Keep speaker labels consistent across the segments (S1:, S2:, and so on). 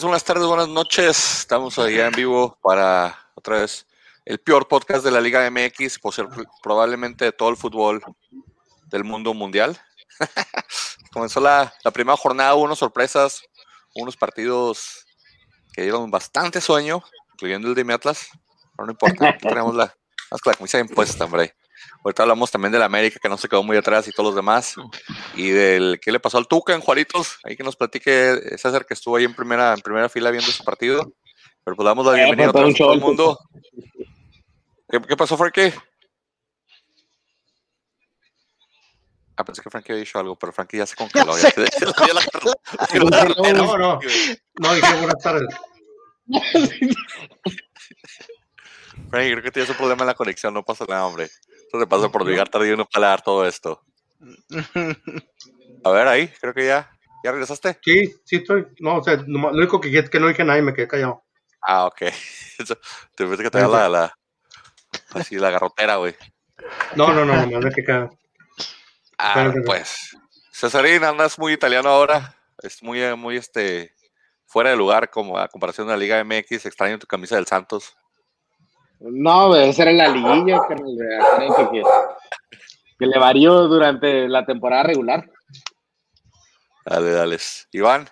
S1: buenas tardes, buenas noches. Estamos allá en vivo para otra vez el peor podcast de la Liga MX, por ser probablemente de todo el fútbol del mundo mundial. Comenzó la, primera jornada, hubo unas sorpresas, unos partidos que dieron bastante sueño, incluyendo el de mi Atlas. Pero no importa, tenemos la, camisa impuesta, hombre. Ahorita hablamos también del América, que no se quedó muy atrás y todos los demás. Y del qué le pasó al Tuca en Juaritos. Ahí que nos platique César, que estuvo ahí en primera, en primera fila viendo ese partido. Pero pues damos la eh, bienvenida a todo el mundo. ¿Qué, ¿Qué, pasó, Frankie? Ah, pensé que Frankie había dicho algo, pero Frankie ya se congeló.
S2: no, no, no. No, dije buenas tardes.
S1: Frankie, creo que tienes un problema en la conexión, no pasa nada, hombre. Eso te pasa por llegar tarde y no palar todo esto. A ver, ahí, creo que ya. ¿Ya regresaste?
S2: Sí, sí estoy. No, o sea, lo único que, que no dije nada y me quedé callado.
S1: Ah, ok. Te pensé que te la, la, así la garrotera, güey.
S2: No, no, no, no, no que cada...
S1: Ah, pues. Cesarín, andas muy italiano ahora. Es muy, muy, este, fuera de lugar como a comparación de la Liga MX. Extraño tu camisa del Santos.
S3: No, esa era la liguilla, que, que le varió durante la temporada regular.
S1: Dale, dale. Iván,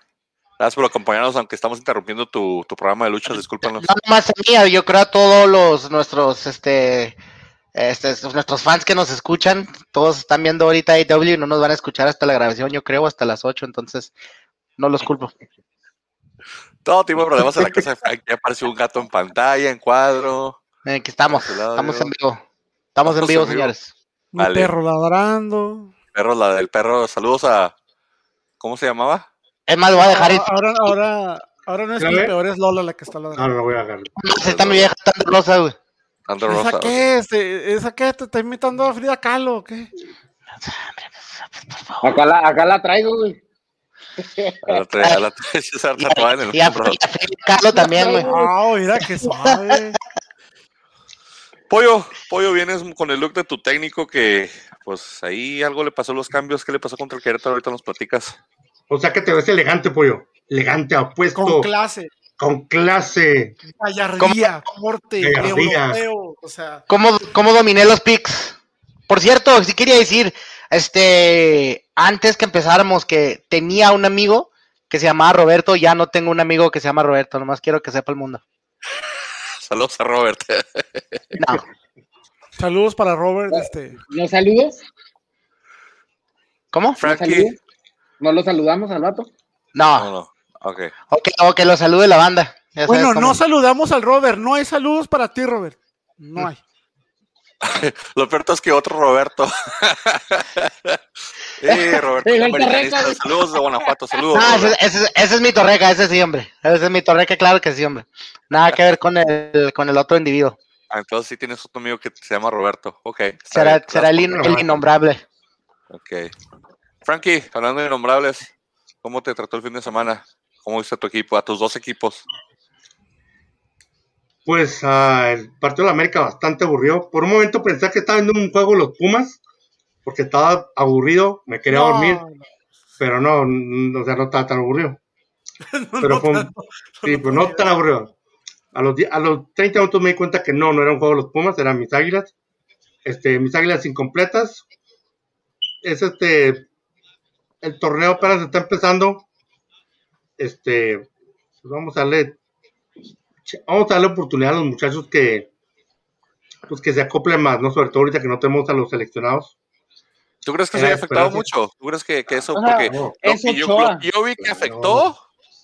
S1: gracias por acompañarnos, aunque estamos interrumpiendo tu, programa de lucha, discúlpanos.
S4: No, más mía, yo creo a todos los nuestros este, este, nuestros fans que nos escuchan, todos están viendo ahorita AW y no nos van a escuchar hasta la grabación, yo creo, hasta las 8, entonces no los culpo.
S1: Todo tipo de problemas en la casa, aquí apareció un gato en pantalla, en cuadro.
S4: Eh, aquí estamos, estamos en vivo. Estamos en vivo, señores.
S5: Un perro ladrando.
S1: Perro, la del perro, saludos a. ¿Cómo se llamaba?
S4: Es más, voy a dejar
S5: ahora, ahora, ahora, ahora, no es Pipe, ahora es Lola la que está ladrando.
S2: No, no voy a dejar.
S4: Está mi vieja tan rosa, güey.
S5: ¿Esa qué es? ¿Esa qué? ¿Te está imitando a Frida Kahlo o qué?
S3: Acá la, acá la traigo, güey.
S1: La trae, la trae, César tatuada en el
S4: Y a Frida Kahlo también, güey.
S5: Ah, mira qué suave.
S1: Pollo, Pollo, vienes con el look de tu técnico que, pues ahí algo le pasó los cambios. ¿Qué le pasó contra el Querétaro? Ahorita nos platicas.
S2: O sea que te ves elegante, Pollo. Elegante, apuesto.
S5: Con clase.
S2: Con clase.
S5: Gallardía, corte, europeo. O sea.
S4: ¿Cómo, ¿Cómo dominé los picks? Por cierto, si quería decir, este, antes que empezáramos, que tenía un amigo que se llamaba Roberto, ya no tengo un amigo que se llama Roberto, nomás quiero que sepa el mundo.
S1: Saludos a Robert.
S4: No.
S5: Saludos para Robert. Este.
S3: ¿No saludos?
S4: ¿Cómo?
S1: Frankie.
S3: ¿No lo saludamos al vato?
S4: No.
S1: No, no. Ok.
S4: O que, lo salude la banda.
S5: bueno, no saludamos al Robert. No hay saludos para ti, Robert. No hay.
S1: Lo peor es que otro Roberto. eh, Roberto, saludos de Guanajuato, saludos.
S4: Ah, ese, es mi torreca, ese sí, hombre. Ese es mi torreca, claro que sí, hombre. Nada que ver con el, con el otro individuo.
S1: Ah, entonces sí tienes otro amigo que se llama Roberto. Ok.
S4: Será, será el, innombrable.
S1: Ok. Frankie, hablando de innombrables, ¿cómo te trató el fin de semana? ¿Cómo viste a tu equipo, a tus dos equipos?
S2: Pues uh, el partido de la América bastante aburrido. Por un momento pensé que estaba viendo un juego los Pumas, porque estaba aburrido, me quería dormir, pero no, no, o sea, no estaba tan aburrido. pero fue sí, pues no tan aburrido. A los, a los 30 minutos me di cuenta que no, no era un juego de los Pumas, eran mis águilas. Este, mis águilas incompletas. Es este, el torneo apenas está empezando. Este, pues vamos a darle vamos a darle oportunidad a los muchachos que, pues que se acoplen más, ¿no? Sobre todo ahorita que no tenemos a los seleccionados.
S1: ¿Tú crees que se haya afectado mucho? ¿Tú crees que, que eso, porque lo, que yo, vi que afectó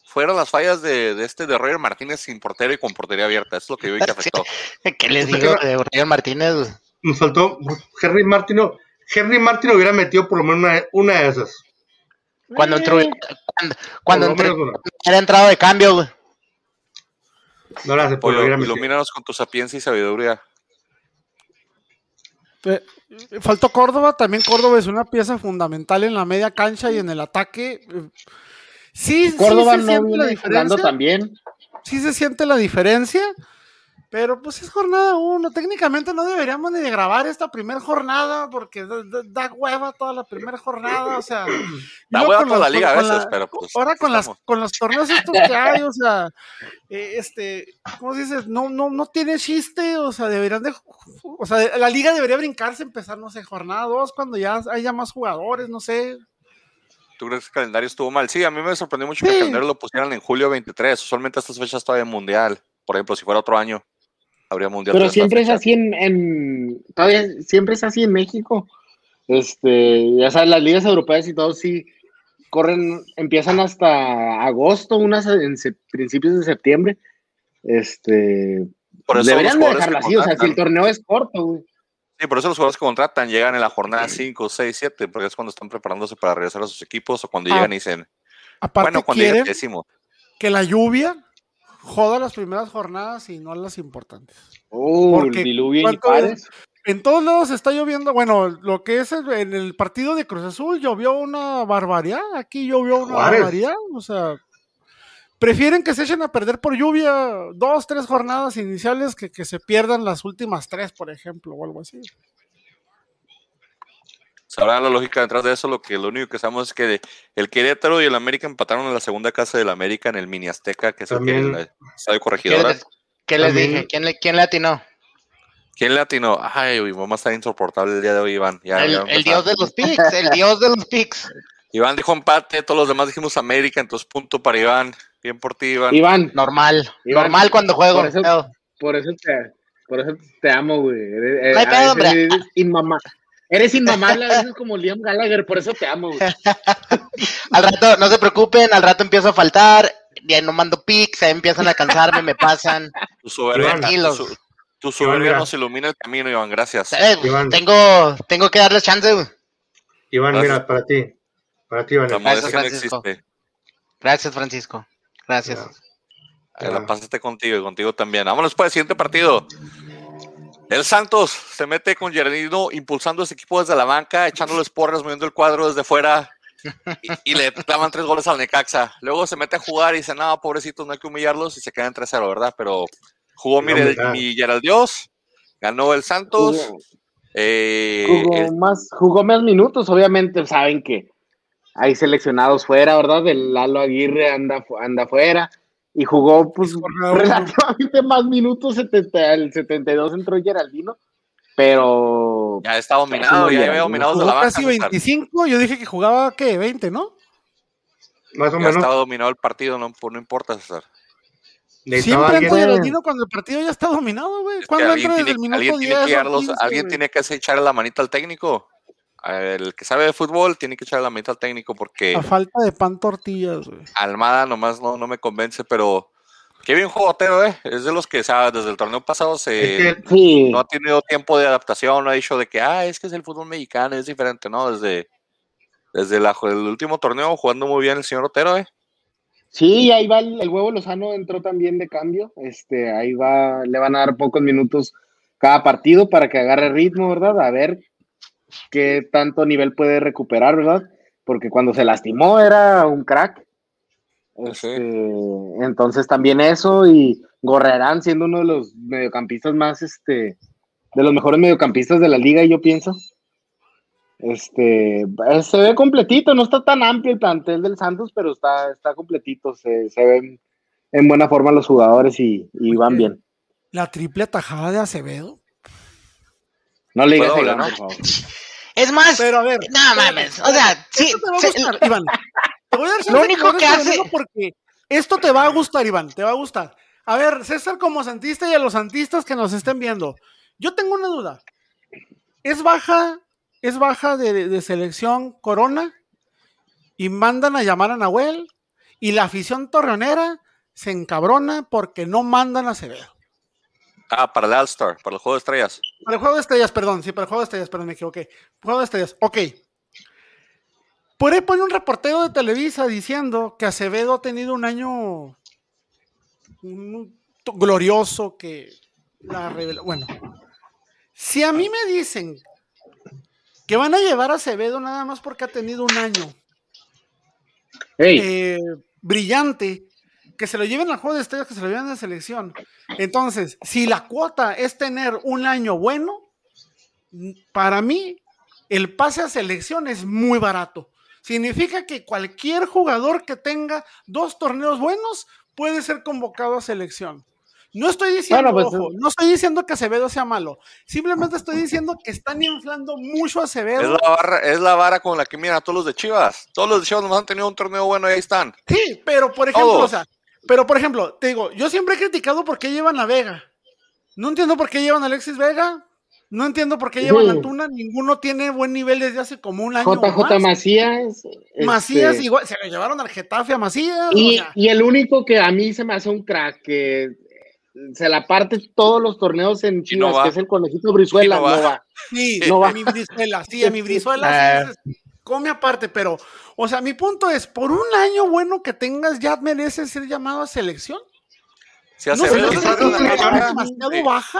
S1: fueron las fallas de, de, este de Roger Martínez sin portero y con portería abierta, es lo que yo vi que afectó.
S4: ¿Qué les digo de Roger Martínez?
S2: Nos faltó, Henry Martino, Henry Martino hubiera metido por lo menos una, una de esas.
S4: Cuando entró, cuando, cuando entró, era entrado de cambio, güey.
S2: No las
S1: por Ilumínanos con tu sapiencia y sabiduría.
S5: faltó Córdoba, también Córdoba es una pieza fundamental en la media cancha y en el ataque. Sí,
S3: Córdoba
S5: sí se
S3: siente la diferencia. también.
S5: Sí se siente la diferencia, Pero pues es jornada uno. Técnicamente no deberíamos ni de grabar esta primera jornada porque da, da- da hueva toda la primera jornada. O sea,
S1: Da hueva
S5: con
S1: toda la liga a veces,
S5: la-
S1: pero pues.
S5: Ahora con, las, con los torneos estos que hay, o sea, eh, este, ¿cómo se dice? No, no, no tiene chiste, o sea, deberían de, o sea, la liga debería brincarse, empezar, no sé, jornada 2, cuando ya haya más jugadores, no sé.
S1: ¿Tú crees que el calendario estuvo mal? Sí, a mí me sorprendió mucho que el calendario lo pusieran en julio 23. Usualmente estas fechas todavía hay mundial. Por ejemplo, si fuera otro año, habría mundial.
S3: Pero siempre es así en, en- todavía siempre es así en México. Este, ya sabes, las ligas europeas y todo sí corren, empiezan hasta agosto, unas en se- principios de septiembre. Este,
S1: Por eso
S3: deberían de dejarlo así, o sea, si el torneo es corto, güey.
S1: Sí, por eso los jugadores que contratan llegan en la jornada 5, 6, 7, porque es cuando están preparándose para regresar a sus equipos o cuando
S5: Ah,
S1: llegan y dicen,
S5: Aparte
S1: bueno, cuando el décimo.
S5: que la lluvia joda las primeras jornadas y no las importantes.
S3: Uh,
S5: Porque
S3: el diluvio y
S5: ¿cuánto
S3: Juárez.
S5: En todos lados está lloviendo, bueno, lo que es el- en el partido de Cruz Azul llovió una barbaridad, aquí llovió una
S2: Juárez.
S5: barbaridad, o sea, prefieren que se echen a perder por lluvia dos, tres jornadas iniciales que que se pierdan las últimas tres, por ejemplo, o algo así.
S1: Sabrán la lógica detrás de eso, lo que lo único que sabemos es que el Querétaro y el América empataron en la segunda casa del América en el Mini Azteca, que es el, que, el Estadio
S4: ¿Qué
S1: Corregidora.
S4: les, qué les
S2: También-
S4: dije? ¿Quién le, quién le atinó?
S1: ¿Quién le atinó? Ay, vamos a estar insoportable el día de hoy, Iván. Ya,
S4: el
S1: ya
S4: dios de los picks, el dios de los picks.
S1: Iván dijo empate, todos los demás dijimos América, entonces punto para Iván. Bien por ti, Iván.
S3: Iván,
S4: Normal,
S3: Iván,
S4: normal cuando juego.
S3: por eso- por eso te, por eso te amo, güey. Eres,
S4: No hay
S3: a
S4: pedo, hombre.
S3: eres inmama- Eres inmamable a veces como Liam Gallagher, por eso te amo, güey.
S4: Al rato, no se preocupen, al rato empiezo a faltar, ya no mando pics, ahí empiezan a cansarme, me pasan.
S1: Tu soberbia, tu, tu nos ilumina el camino, Iván. Gracias.
S4: Eh,
S2: Iván.
S4: tengo, tengo que darles chance. güey.
S2: Iván,
S1: Gracias.
S2: mira, para ti. Para ti, Iván.
S1: La
S4: Gracias, Francisco.
S1: existe.
S4: Gracias, Francisco. Gracias.
S2: Ya.
S1: La pasaste contigo y contigo también. Vámonos para el siguiente partido. El Santos se mete con Gerardino impulsando ese equipo desde la banca, echándoles porras, moviendo el cuadro desde fuera y, y le clavan tres goles al Necaxa. Luego se mete a jugar y dice, no, pobrecitos, no hay que humillarlos y se quedan 3-0, ¿verdad? Pero jugó mi,
S2: No, mira.
S1: mi Geraldios, ganó el Santos.
S3: Jugó,
S1: eh,
S3: jugó
S1: el-
S3: más, jugó más minutos, obviamente saben que hay seleccionados fuera, ¿verdad? El Lalo Aguirre anda, anda fuera y jugó pues relativamente más minutos, 70, el 72 entró Geraldino, pero
S1: ya está dominado,
S3: Sí,
S1: ya había dominado la banca.
S5: casi
S1: César.
S5: 25, yo dije que jugaba, ¿qué? 20, ¿no?
S2: Más o
S1: Ya
S2: menos.
S1: estaba dominado el partido, no, no importa, César.
S5: Siempre entra Geraldino cuando el partido ya está dominado, güey. ¿Cuándo
S1: alguien
S5: entra desde
S1: tiene,
S5: el minuto
S1: alguien
S5: 10
S1: tiene que
S5: o
S1: darlos-
S5: 15,
S1: alguien
S5: güey?
S1: tiene que hacer- echarle la manita al técnico. El que sabe de fútbol tiene que echarle la manita al técnico porque
S5: A falta de pan tortillas, güey.
S1: Almada nomás no, no me convence, pero qué bien juego Otero, ¿eh? Es de los que sabe, desde el torneo pasado se
S3: sí,
S1: no ha tenido tiempo de adaptación, no ha dicho de que, ah, es que es el fútbol mexicano, es diferente, ¿no? Desde, desde la- el último torneo jugando muy bien el señor Otero, ¿eh?
S3: sí, ahí va el, el huevo Lozano entró también de cambio, este, ahí va, le van a dar pocos minutos cada partido para que agarre ritmo, ¿verdad? A ver qué tanto nivel puede recuperar, ¿verdad? Porque cuando se lastimó era un crack.
S1: Sí.
S3: Este, entonces también eso y Gorrerán siendo uno de los mediocampistas más, este, de los mejores mediocampistas de la liga, yo pienso. Este, se ve completito, no está tan amplio el plantel del Santos, pero está, está completito, se, se ven en buena forma los jugadores y, y van bien.
S5: La triple atajada de Acevedo.
S3: No le digas a Iván,
S1: ¿no?
S3: por favor.
S4: Es más,
S5: Pero a ver.
S4: no mames, o sea, sí,
S5: esto te va a
S4: se-
S5: gustar, Iván. Te voy a dar
S4: Lo único que hace-
S5: Porque esto te va a gustar, Iván, te va a gustar. A ver, César como santista y a los santistas que nos estén viendo. Yo tengo una duda. ¿Es baja, es baja de, de selección Corona? Y mandan a llamar a Nahuel. Y la afición torreonera se encabrona porque no mandan a Acevedo.
S1: Ah, para el All-Star, para el juego de estrellas.
S5: Para el juego de estrellas, perdón, sí, para el juego de estrellas, perdón, me equivoqué. Juego de estrellas, ok. Por ahí pone un reportero de Televisa diciendo que Acevedo ha tenido un año glorioso, que la revela- Bueno, si a mí me dicen que van a llevar a Acevedo nada más porque ha tenido un año eh, brillante que se lo lleven al juego de estrellas, que se lo lleven a la selección. Entonces, si la cuota es tener un año bueno, para mí, el pase a selección es muy barato. Significa que cualquier jugador que tenga dos torneos buenos puede ser convocado a selección. No estoy diciendo,
S3: Bueno, pues,
S5: ojo, no estoy diciendo que Acevedo sea malo. Simplemente estoy diciendo que están inflando mucho a
S1: Es
S5: Acevedo.
S1: la, barra, es la vara con la que miran a todos los de Chivas. Todos los de Chivas nomás han tenido un torneo bueno y ahí están.
S5: Sí, pero por ejemplo,
S1: Todos.
S5: o sea, pero por ejemplo, te digo, yo siempre he criticado por qué llevan a Vega. No entiendo por qué llevan a Alexis Vega. No entiendo por qué llevan a
S3: Sí.
S5: Antuna. Ninguno tiene buen nivel desde hace como un año. o
S3: JJ
S5: más.
S3: Macías.
S5: Macías,
S3: este,
S5: igual, se lo llevaron al Getafe a Macías. o
S3: Y,
S5: sea,
S3: y el único que a mí se me hace un crack, que se la parte todos los torneos en Chivas, que es el conejito Brizuela, no
S1: no
S3: va.
S1: va.
S5: sí,
S3: no va.
S5: a mi Brizuela, sí, a mi Brizuela sí, es- come aparte, pero, o sea, mi punto es, por un año bueno que tengas, ya mereces ser llamado a selección.
S1: Si
S5: No se
S1: la
S5: demasiado
S1: sí.
S5: baja.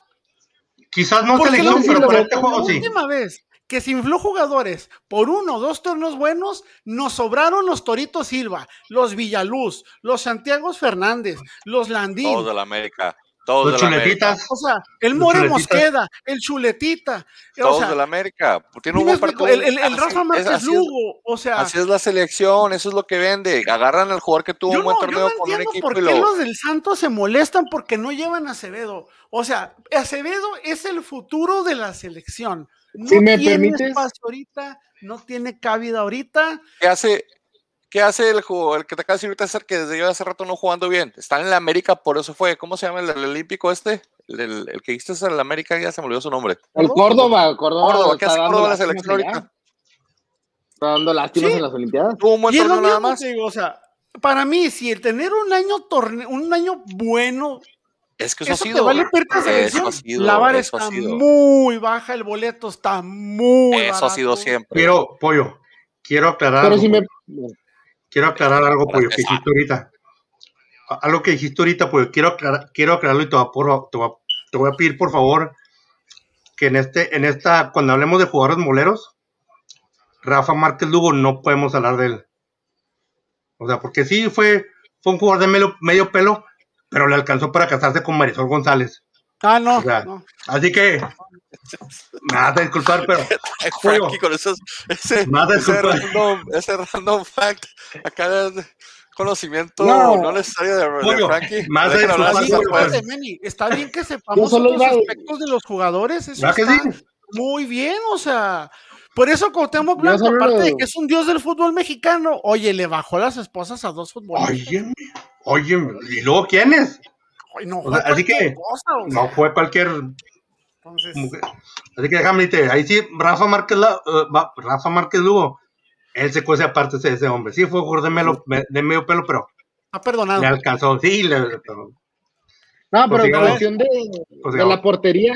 S2: Quizás no selección,
S5: la,
S2: pero
S3: la-
S2: para este
S5: la
S2: juego sí.
S5: última vez que se infló jugadores por uno o dos torneos buenos, nos sobraron los Toritos Silva, los Villaluz, los Santiago Fernández, los Landín.
S1: Todos de la América. Todos
S2: Los
S1: de la.
S5: O sea, el More. Mosqueda, el Chuletita. O
S1: Todos
S5: sea,
S1: de la América. Tiene un
S5: ¿sí me
S1: buen partido.
S5: el, el- el
S1: Así-
S5: Rafa Márquez Lugo. O sea,
S1: Así es la selección, eso es lo que vende. Agarran al jugador que tuvo
S5: yo
S1: un buen
S5: no, yo
S1: torneo
S5: no
S1: con un
S5: entiendo
S1: equipo
S5: por
S1: y
S5: qué
S1: lo.
S5: los del Santos se molestan porque no llevan a Acevedo. O sea, Acevedo es el futuro de la selección. No
S3: Si me
S5: tiene
S3: permites.
S5: espacio ahorita, no tiene cabida ahorita.
S1: ¿Qué hace, qué hace el, jugador, el que te acaba de decir ahorita, que desde yo hace rato no jugando bien? Está en la América, por eso fue. ¿Cómo se llama el, el olímpico este? El, el- el que viste en la América, ya se me olvidó su nombre.
S3: El Córdoba, Córdoba,
S1: Córdoba, ¿qué hace Córdoba en la selección ahorita?
S3: Está dando lástimas
S5: Sí.
S3: en las Olimpiadas.
S1: Tuvo un buen torneo nada más.
S5: te digo, o sea, para mí, si el tener un año torneo, un año bueno,
S1: Es que eso,
S5: eso,
S1: ha
S5: te
S1: sido.
S5: vale perder a
S1: Eso ha sido.
S5: la vara
S1: eso ha
S5: está
S1: sido.
S5: muy baja, el boleto está muy
S1: Eso ha sido siempre.
S2: Quiero, pollo, quiero aclarar
S3: Pero si me.
S2: Quiero aclarar algo, pollo, que
S1: Gracias.
S2: dijiste ahorita. Algo que dijiste ahorita, pollo, quiero, aclarar, quiero aclararlo y te voy, a, por- te, voy a, te voy a pedir, por favor, que en este, en esta, cuando hablemos de jugadores moleros, Rafa Márquez Lugo no podemos hablar de él. O sea, porque sí fue, fue un jugador de medio, medio pelo, pero le alcanzó para casarse con Marisol González.
S5: Ah, no,
S2: O sea,
S5: no.
S2: Así que, me vas a disculpar, pero.
S1: Frankie, con esos, ese,
S2: Me vas a
S1: ese, random, ese random fact, acá es conocimiento
S3: No.
S1: no, necesario de, de Frankie. Dejen hablar
S2: disculpar,
S1: pues.
S5: Meni, está bien que sepamos
S3: a-
S5: aspectos de los jugadores, eso
S2: ¿verdad que
S5: está
S2: sí?
S5: muy bien, o sea, por eso Cuauhtémoc Blanco, aparte de que es un dios del fútbol mexicano, oye, le bajó las esposas a dos futbolistas.
S2: Oye, oye, ¿y luego quién es?
S5: No,
S2: o
S5: fue
S2: sea, así
S5: cualquier
S2: que-
S5: cosa,
S2: No fue cualquier
S5: entonces,
S2: mujer. Así que déjame decirte, ahí sí, Rafa Márquez, la- va- Rafa Márquez Lugo, él se cuece aparte ese, ese hombre. Sí, fue jugador de, melo- de medio pelo, pero
S5: ha perdonado.
S2: me alcanzó. Sí, le, pero-
S3: No, pero en cuestión de,
S2: Pues
S3: de la portería,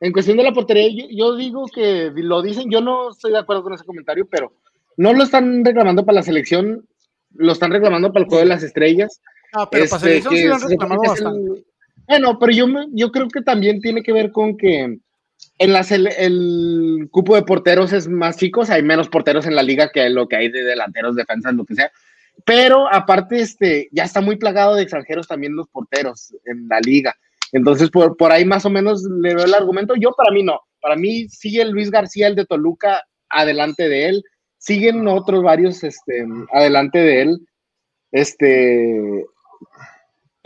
S3: en cuestión de la portería, yo, yo digo que lo dicen, yo no estoy de acuerdo con ese comentario, pero no lo están reclamando para la selección, lo están reclamando para el juego de las estrellas.
S5: Ah, pero para
S3: Este,
S5: selección sí
S3: que
S5: lo han reclamado
S3: que
S5: bastante.
S3: el- Bueno, pero yo, me- yo creo que también tiene que ver con que en la sele- el cupo de porteros es más chicos, hay menos porteros en la liga que lo que hay de delanteros, defensas, lo que sea. Pero aparte, este, ya está muy plagado de extranjeros también los porteros en la liga. Entonces, por, por ahí más o menos le veo el argumento. Yo, para mí, no. Para mí, sigue Luis García, el de Toluca, adelante de él. Siguen otros varios este, adelante de él. Este,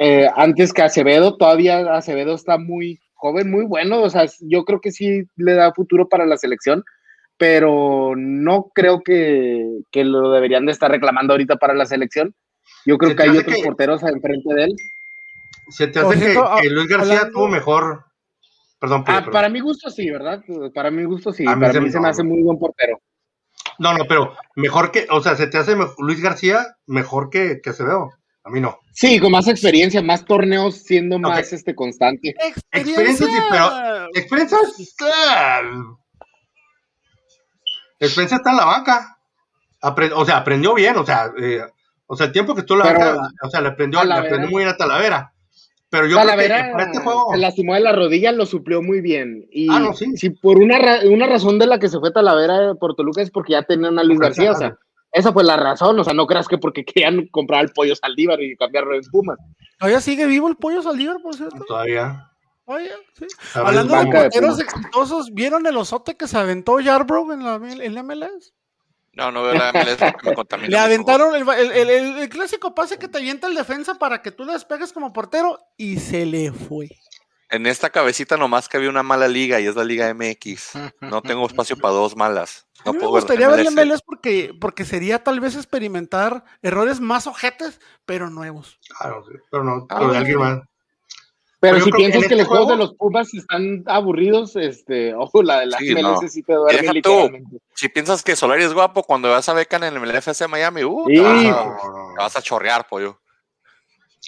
S3: eh, antes que Acevedo, todavía Acevedo está muy joven, muy bueno, o sea, yo creo que sí le da futuro para la selección, pero no creo que, que lo deberían de estar reclamando ahorita para la selección. Yo creo
S2: Se
S3: que hay otros
S2: que-
S3: porteros enfrente de él.
S2: se te hace que,
S5: cierto,
S2: que Luis García
S5: hablando-
S2: tuvo mejor. Perdón,
S3: Ah,
S2: perdón.
S3: para mi gusto sí, ¿verdad? Para mi gusto sí,
S2: A mí
S3: para
S2: se
S3: mí se me hace muy buen portero.
S2: No, no, pero mejor que, o sea, se te hace mejor- Luis García mejor que, que Acevedo. A mí no.
S3: Sí, con más experiencia, más torneos, siendo más este constante.
S2: Experiencia, sí, pero- Experiencia. Experiencia está en la banca. Apre- o sea, aprendió bien, o sea, eh, o sea, el tiempo que estuvo la banca, o sea, le aprendió, le aprendió muy bien a Talavera. Pero yo creo
S3: Talavera
S2: que para este juego.
S3: se lastimó de la rodilla, lo suplió muy bien. Y
S2: Ah, no, sí.
S3: si por una, ra- una razón de la que se fue Talavera por Toluca es porque ya tenían a Luis García, o sea, esa fue la razón, o sea, no creas que porque querían comprar el pollo Saldívar y cambiarlo en Pumas.
S5: Todavía sigue vivo el pollo Saldívar, por cierto.
S2: Todavía.
S5: Sí. Hablando de porteros exitosos, ¿vieron el osote que se aventó Yarbrough en la, en la MLS?
S1: No, no veo la MLS porque me contamina.
S5: Le aventaron el, el- el- el- el clásico pase que te avienta el defensa para que tú le despegues como portero y se le fue.
S1: En esta cabecita nomás que había una mala liga y es la Liga MX. No tengo espacio para dos malas.
S5: A
S1: No
S5: mí me
S1: puedo
S5: gustaría ver la
S1: MLS.
S5: Porque, porque sería tal vez experimentar errores más ojetes, pero nuevos.
S2: Claro, pero no,
S1: Ah,
S2: de alguien más.
S3: Pero
S2: Pero yo
S3: si
S2: que
S3: piensas
S2: en
S3: que
S2: este
S3: los juegos de los Pumas están aburridos, este, ojo, la de la
S1: Sí,
S3: MLS
S1: no.
S3: sí te duerme
S1: Deja tú.
S3: literalmente.
S1: Si piensas que Solari es guapo, cuando vas a becan en el FC Miami, uh,
S3: Sí.
S1: te, a, vas a chorrear, pollo.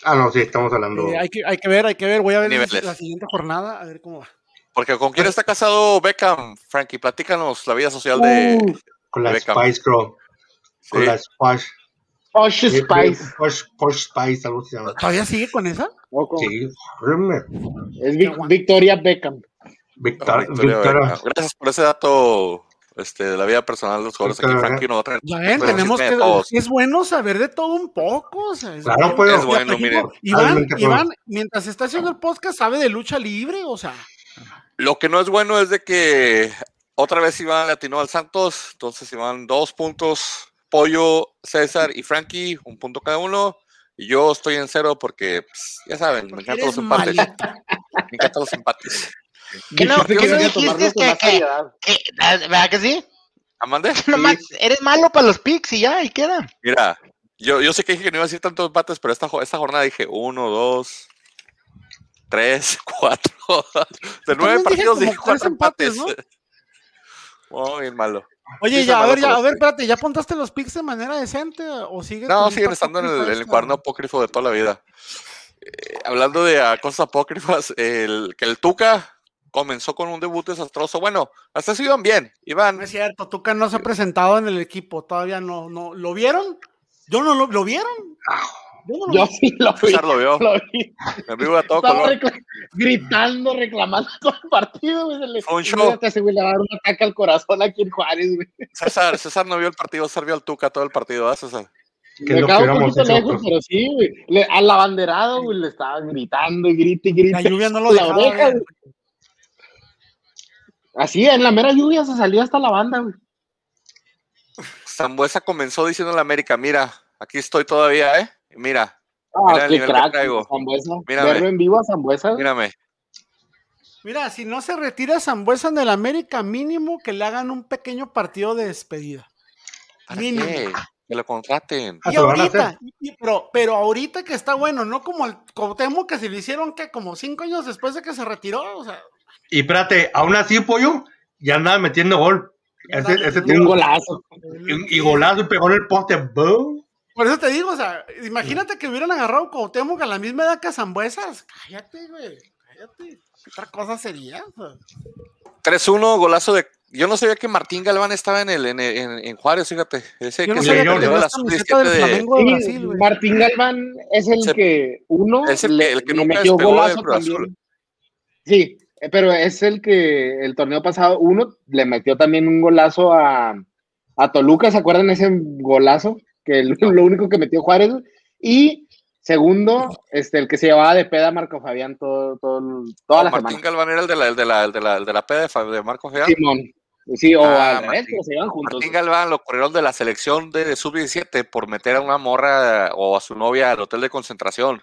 S2: Ah, no, sí, estamos hablando.
S5: Eh, hay, que, hay que ver, hay que ver. Voy a ver la,
S1: Niveles.
S5: la siguiente jornada, a ver cómo va.
S1: Porque ¿con quién está casado Beckham, Frankie? Platícanos la vida social de...
S3: Uh,
S2: con la
S1: Beckham.
S2: Spice Girl. Con
S1: Sí.
S2: la Spice.
S3: Posh Spice.
S2: Posh, Posh Spice, algo se llama.
S5: ¿Todavía sigue con esa?
S2: Sí.
S3: Es Vic- Victoria Beckham.
S2: Victor-
S1: Victoria
S2: Victoria.
S1: Beckham. Gracias por ese dato este, de la vida personal de los jugadores aquí. Frankie no va a traer.
S5: Ya ven,
S1: Pero
S5: tenemos que. Es bueno saber de todo un poco. o sea, es
S2: Claro,
S5: bueno.
S2: pues.
S1: Es bueno, miren.
S5: Iván, Iván, mientras está haciendo el podcast, sabe de lucha libre, o sea.
S1: Lo que no es bueno es de que otra vez Iván le atinó al Santos, entonces Iván dos puntos, Pollo, César y Frankie, un punto cada uno. Y yo estoy en cero porque, pues, ya saben, me encantan los empates. Me encantan los empates.
S4: ¿Qué no-
S3: Dijiste
S4: qué no dijiste que- que-. Ah, ¿Verdad que sí?
S1: ¿Amande?
S4: Nomás eres malo para los picks y ya, y queda.
S1: Mira, yo, yo sé que dije que no iba a decir tantos empates, pero esta, esta jornada dije uno, dos, tres, cuatro. De nueve partidos dije cuatro
S5: empates,
S1: empates. Oh, bien malo.
S5: Oye,
S1: Sí,
S5: ya, a ver, ya, a ver, espérate, ¿ya apuntaste los picks de manera decente o sigue?
S1: No, siguen
S5: esta
S1: estando en el, en el cuaderno apócrifo de toda la vida. Eh, hablando de cosas apócrifas, el, que el Tuca comenzó con un debut desastroso. Bueno, hasta eso iban bien.
S5: No es cierto, Tuca no se ha presentado en el equipo, todavía no, no. ¿Lo vieron? Yo no lo, ¿lo vieron? Yo no lo
S3: Yo
S5: vi.
S3: sí lo vi.
S1: César lo vio,
S3: Lo vi.
S1: en vivo a todo color.
S3: recla- gritando, reclamando todo el partido, güey. Se le,
S1: Fue un show.
S3: güey le va a dar un ataque al corazón aquí en Juárez, güey.
S1: César, César no vio el partido, César vio al Tuca todo el partido, ¿ah, César?
S2: Que
S3: Me un poquito lejos, pero sí, güey. Le- Al abanderado, güey, le estaban gritando y grite y grite.
S5: La lluvia no lo
S3: La
S5: dejaba.
S3: oreja,
S5: ver.
S3: güey. Así, en la mera lluvia se salió hasta la banda, güey.
S1: Zambuesa comenzó diciendo a la América, mira, aquí estoy todavía, ¿eh? Mira,
S3: Ah,
S1: Mira el
S3: qué
S1: nivel que
S3: crack,
S1: traigo.
S3: Zambuesa.
S1: Mírame.
S3: Verlo en vivo a Zambuesa,
S1: mírame.
S5: Mira, si no se retira Zambuesa en el América, mínimo que le hagan un pequeño partido de despedida.
S1: ¿Para
S5: Mínimo.
S1: qué? Que lo contraten.
S2: Ah,
S5: Y
S2: se lo van a
S5: ahorita, y- pero, pero ahorita que está bueno, no como el Cuauhtémoc que se lo hicieron que como cinco años después de que se retiró, o sea,
S2: Y espérate, aún así, pollo, ya andaba metiendo gol. Ese, ese
S3: Un golazo.
S2: y, y golazo y pegó en el poste. ¡boom!
S5: Por eso te digo, o sea, imagínate que hubieran agarrado Cuauhtémoc a la misma edad que a Zambuesas. Cállate, güey, cállate. ¿Qué otra cosa sería? O sea,
S1: 3-1, golazo de. Yo no sabía que Martín Galván estaba en el en, en- en Juárez, fíjate. Ese
S5: yo
S1: que se perdió
S5: tenía
S1: la
S5: esta camiseta del
S1: sub-17 de.
S5: Flamengo de
S3: Sí,
S5: Brasil, güey.
S3: Martín Galván es el
S2: Se-
S3: que uno
S1: Es el que- el que
S3: le
S1: nunca
S3: metió golazo
S1: Cruz Azul.
S3: también. Sí, pero es el que el torneo pasado uno le metió también un golazo a, a Toluca, ¿se acuerdan ese golazo? Que el- lo único que metió Juárez. Y segundo, este el que se llevaba de peda a Marco Fabián todo, todo, toda
S1: No,
S3: la
S1: Martín
S3: semana.
S1: Galván era el de la, el de la, el de la, el de la P de, Marco Feal.
S3: Simón. Sí, o
S1: Ah,
S3: al
S1: Martín-
S3: se llevan juntos.
S1: Martín Galván lo corrieron de la selección de, de sub-17 por meter a una morra o a su novia al hotel de concentración.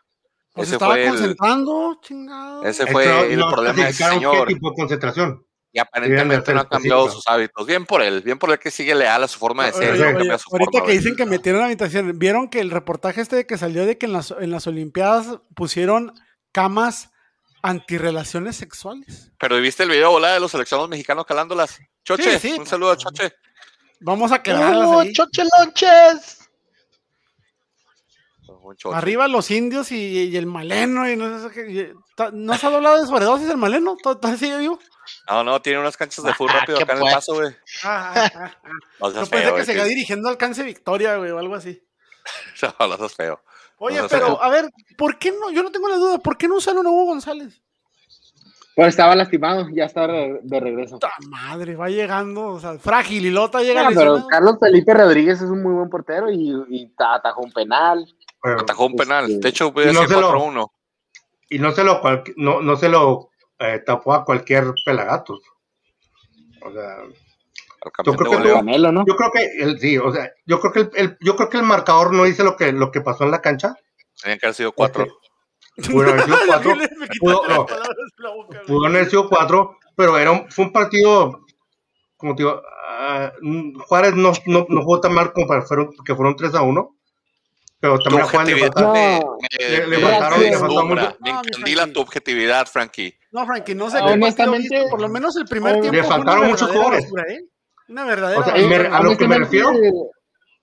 S5: Pues
S1: ese
S5: estaba
S1: fue el-
S5: concentrando, chingado.
S1: Ese
S2: Esto
S1: fue el
S2: no
S1: problema de ese señor.
S2: qué tipo de concentración.
S1: Y aparentemente no ha cambiado
S2: específico.
S1: sus hábitos. Bien por él, bien por él que sigue leal a su forma de ser.
S2: oye,
S1: no
S5: oye,
S1: cambia su
S5: ahorita
S1: forma,
S5: que dicen que metieron la habitación, ¿vieron que el reportaje este de que salió de que en las, en las Olimpiadas pusieron camas antirrelaciones sexuales?
S1: Pero ¿viste el video volada de los seleccionados mexicanos calándolas? Choche,
S5: Sí, sí.
S1: un saludo a Choche.
S5: Vamos a quedarlas
S4: ¡Oh,
S5: ahí.
S4: chochelonches!
S1: Un
S5: Arriba los indios y, y el maleno. Y no, sé ta- ¿no se ha hablado de sobredosis el maleno? ¿Tod- ¿Todavía sigue vivo?
S1: No, no, tiene unas canchas de fútbol
S4: Ah,
S1: rápido
S4: qué
S1: acá en el paso, güey.
S5: Ah, ah.
S1: No seas
S5: No puede
S1: feo,
S5: ser que
S1: güey,
S5: siga dirigiendo alcance Victoria, güey, o algo así.
S1: No, no seas feo.
S5: Oye,
S1: No,
S5: pero a ver, ¿por qué no? Yo no tengo la duda, ¿por qué no usaron a Hugo González?
S3: Pues estaba lastimado, ya está de, regreso.
S5: Puta madre, va llegando, o sea, frágil y Lota llega
S3: pero. Carlos Felipe Rodríguez es un muy buen portero y, y ta- atajó un penal.
S2: Pero-
S1: Atajó un penal.
S3: Este,
S1: De hecho,
S2: y no
S1: sido
S2: se lo-
S1: 4-1.
S2: y no se lo, cual- no, no se lo eh, tapó a cualquier pelagatos. O sea, creo que yo creo que el, sí, o sea, yo creo que el, el- yo creo que el marcador no dice lo que, lo que pasó en la cancha.
S1: Tenían que haber sido 4.
S2: Pudo haber sido cuatro, pudo- no. haber sido cuatro, pero era un, fue un partido, como te digo, mm, Juárez no, no, no jugó tan mal como para fueron, que fueron 3 a 1, pero
S1: Tu
S2: también a Juárez le
S1: objetividad
S2: faltaba.
S3: No.
S1: me,
S2: Le-
S1: me-
S2: le
S3: faltaron- le
S2: mucho.
S1: Encandila tu objetividad, Frankie.
S5: No, Frankie, no sé
S3: Ah, honestamente,
S5: por lo menos el primer
S3: le
S5: tiempo una
S2: faltaron muchos
S5: verdadera
S2: jugadores.
S5: ¿eh? Una verdadera
S2: O sea,
S5: basura.
S2: me- a lo que me refiero-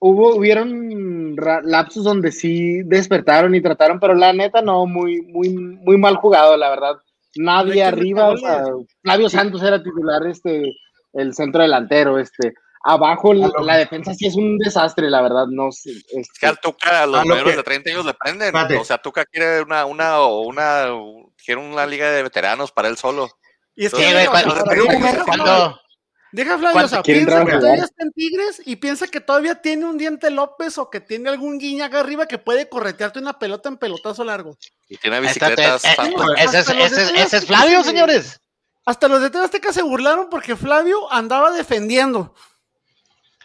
S3: Hubo, hubieron lapsos donde sí despertaron y trataron, pero la neta no, muy, muy, muy mal jugado, la verdad. Nadie arriba, o sea, Flavio Santos era titular, este, el centro delantero, este. Abajo la, defensa sí es un desastre, la verdad, no sé. este,
S1: Es que al Tuca a los
S2: A lo
S1: mayores
S2: que-
S1: de 30 años le prenden.
S2: Espérate.
S1: O sea, Tuca quiere una, una, una, quiere una liga de veteranos para él solo.
S5: Y es que, deja,
S1: cuando- cuando-
S5: Flavio, o sea, piensa que todavía está en Tigres y piensa que todavía tiene un diente López o que tiene algún guiñaga arriba que puede corretearte una pelota en pelotazo largo.
S1: Y tiene bicicletas.
S4: eh, eh, ese, es, ese es- ese es Flavio, señores.
S5: Hasta los de Azteca se burlaron porque Flavio andaba defendiendo.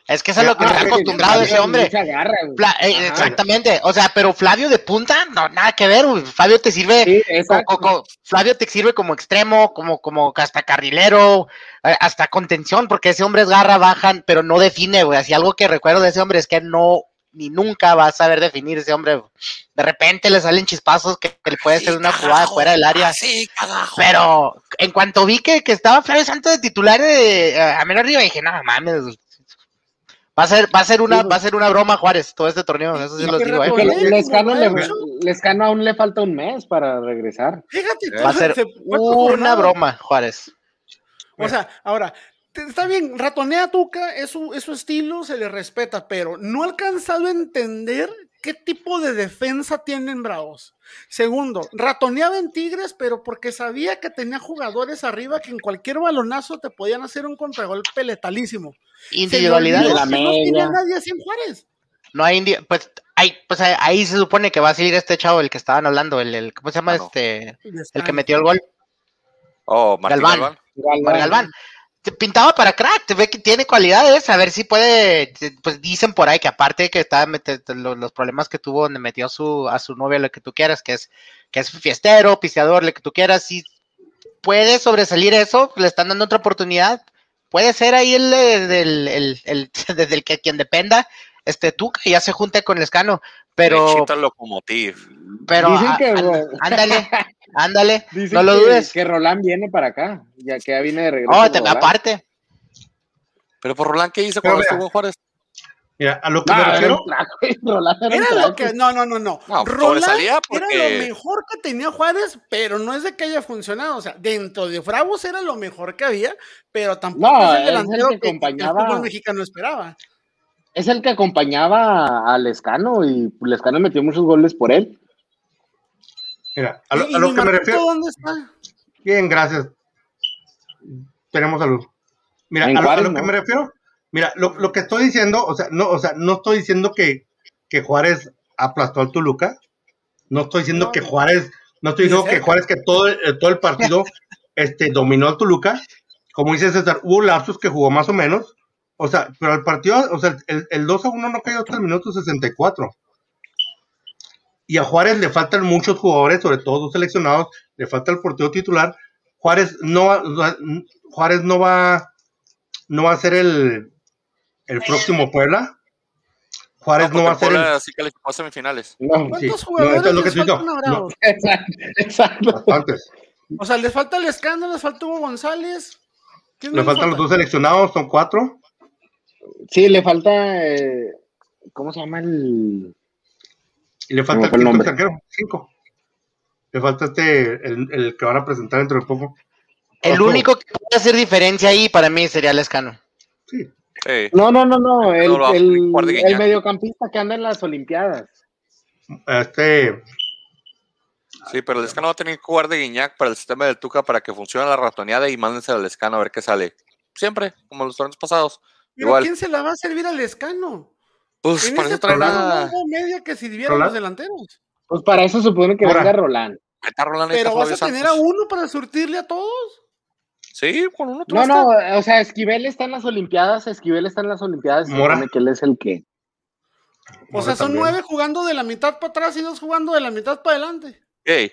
S4: Es que eso es lo que
S2: Ah,
S4: está
S2: sí,
S4: acostumbrado ese hombre.
S3: garra,
S4: eh,
S3: Ajá.
S4: exactamente. O sea, pero Flavio de punta, no, nada que ver. güey. Flavio te sirve
S3: Sí,
S4: co-
S3: exacto.
S4: co- co- Flavio te sirve como extremo, como, como hasta carrilero, eh, hasta contención, porque ese hombre es garra, bajan, pero no define, güey. Así algo que recuerdo de ese hombre es que no, ni nunca va a saber definir ese hombre. De repente le salen chispazos que, que le puede ser una jugada fuera del área.
S1: Sí, carajo.
S4: Pero en cuanto vi que, que estaba Flavio Santos de titular eh, a menos arriba, dije, no mames. Va a ser, va a ser una, va a ser una broma Juárez todo este torneo, eso sí lo digo, eh.
S5: Como
S3: Lescano, le. Lescano aún le falta un mes para regresar.
S5: Fíjate,
S1: Va a
S5: se-
S4: ser
S5: se
S4: una broma, Juárez.
S5: O sea, ahora, está bien, ratonea Tuca, es su, es su estilo, se le respeta, pero no ha alcanzado a entender qué tipo de defensa tienen Bravos. Segundo, ratoneaba en Tigres, pero porque sabía que tenía jugadores arriba que en cualquier balonazo te podían hacer un contragolpe letalísimo.
S4: Individualidades.
S5: olvidó
S3: La
S5: No
S3: media.
S5: tenía nadie así en Juárez.
S4: No hay indi- pues, hay, pues ahí- ahí se supone que va a salir este chavo, el que estaban hablando, el, el ¿cómo se llama
S1: no.
S4: este? El que metió el gol,
S1: Oh, Martín
S4: Galván.
S1: Galván.
S4: Omar Galván. Te Pintaba para crack, te ve que tiene cualidades, a ver si puede, pues dicen por ahí que aparte que está mete- los, los problemas que tuvo donde metió a su, a su novia, lo que tú quieras, que es, que es fiestero, pisteador, lo que tú quieras, si puede sobresalir eso, le están dando otra oportunidad, puede ser ahí el, el, el, el- el- desde el que quien dependa, este Tuca ya se junte con Lescano, pero,
S1: Lechita Locomotiv.
S4: pero
S3: Dicen que,
S4: ándale, ándale,
S3: Dicen
S4: no lo
S3: que,
S4: dudes.
S3: Que Roland viene para acá, ya que ya viene de regreso.
S4: Oh, te- aparte,
S1: Pero por Roland, ¿qué hizo
S2: Pero
S1: cuando
S2: mira.
S1: estuvo en Juárez?
S2: Mira, a lo que
S3: No,
S2: me
S3: era
S2: refiero,
S3: era
S5: lo que. No, no, no, no.
S1: No,
S5: Roland era lo mejor que tenía Juárez, pero no es de que haya funcionado. O sea, dentro de Bravos era lo mejor que había, pero tampoco
S3: No,
S5: es el
S3: es el
S5: delantero
S3: que
S5: que,
S3: acompañaba-
S5: el fútbol mexicano esperaba.
S3: Es el que acompañaba a Lescano y Lescano metió muchos goles por él.
S2: Mira, a lo,
S5: ¿Y-
S2: a
S5: y
S2: lo
S5: mi
S2: que me refiero,
S5: ¿Dónde está?
S2: bien, gracias. Tenemos salud. Mira, a lo, a
S3: Juárez,
S2: lo que me refiero, mira, lo, lo que estoy diciendo, o sea, no, o sea, no estoy diciendo que, que Juárez aplastó al Toluca, no estoy diciendo
S5: No,
S2: que. Juárez, no estoy diciendo que. Juárez que todo, el- eh, todo el partido este, dominó al Toluca, como dice César, hubo lapsos que jugó más o menos, o sea, pero el partido, o sea, el, el 2 a 1 no cayó hasta el minuto 64. Y a Juárez le faltan muchos jugadores, sobre todo dos seleccionados, le falta el portero titular. Juárez no va, Juárez no va, no va a ser el, el próximo Puebla. Juárez no, va a ser el,
S1: Así que le a semifinales.
S3: No,
S5: ¿Cuántos
S2: no,
S5: jugadores
S2: esto es lo
S5: les faltan
S3: exacto, exacto.
S2: bastantes.
S5: O sea, les falta el escándalo, les falta Hugo González. ¿Quién
S2: Le faltan los dos seleccionados, son cuatro.
S3: Sí, le falta. eh, ¿Cómo se llama el.?
S2: Y le falta el
S3: fue el
S2: quinto
S3: nombre.
S2: extranjero, cinco. Le falta este, el, el que van a presentar dentro de poco.
S4: el
S2: Ojo.
S4: único que puede hacer diferencia ahí para mí sería Lescano.
S2: Sí.
S3: No, no, no, no. El,
S1: No,
S3: el, mediocampista que anda en las Olimpiadas.
S2: Este.
S1: Sí, pero el escano va a tener que jugar de Guiñac para el sistema del Tuca para que funcione la ratoneada y mándense al escano a ver qué sale. Siempre, como los torneos pasados.
S5: Pero
S1: Igual.
S5: ¿quién se la va a servir al escano?
S1: Pues
S5: En
S1: para eso trae nada.
S5: media que.
S3: Pues para eso supone que
S2: Ahora.
S3: venga Roland.
S1: Está Roland y está
S5: Pero vas a tener a uno para surtirle a todos.
S1: Sí, con uno tú
S3: No, no, o sea, Esquivel está en las Olimpiadas, Esquivel está en las Olimpiadas,
S2: Mora.
S3: que él es el que.
S5: O sea, son
S2: también.
S5: nueve jugando de la mitad para atrás y dos jugando de la mitad para adelante.
S1: Ey,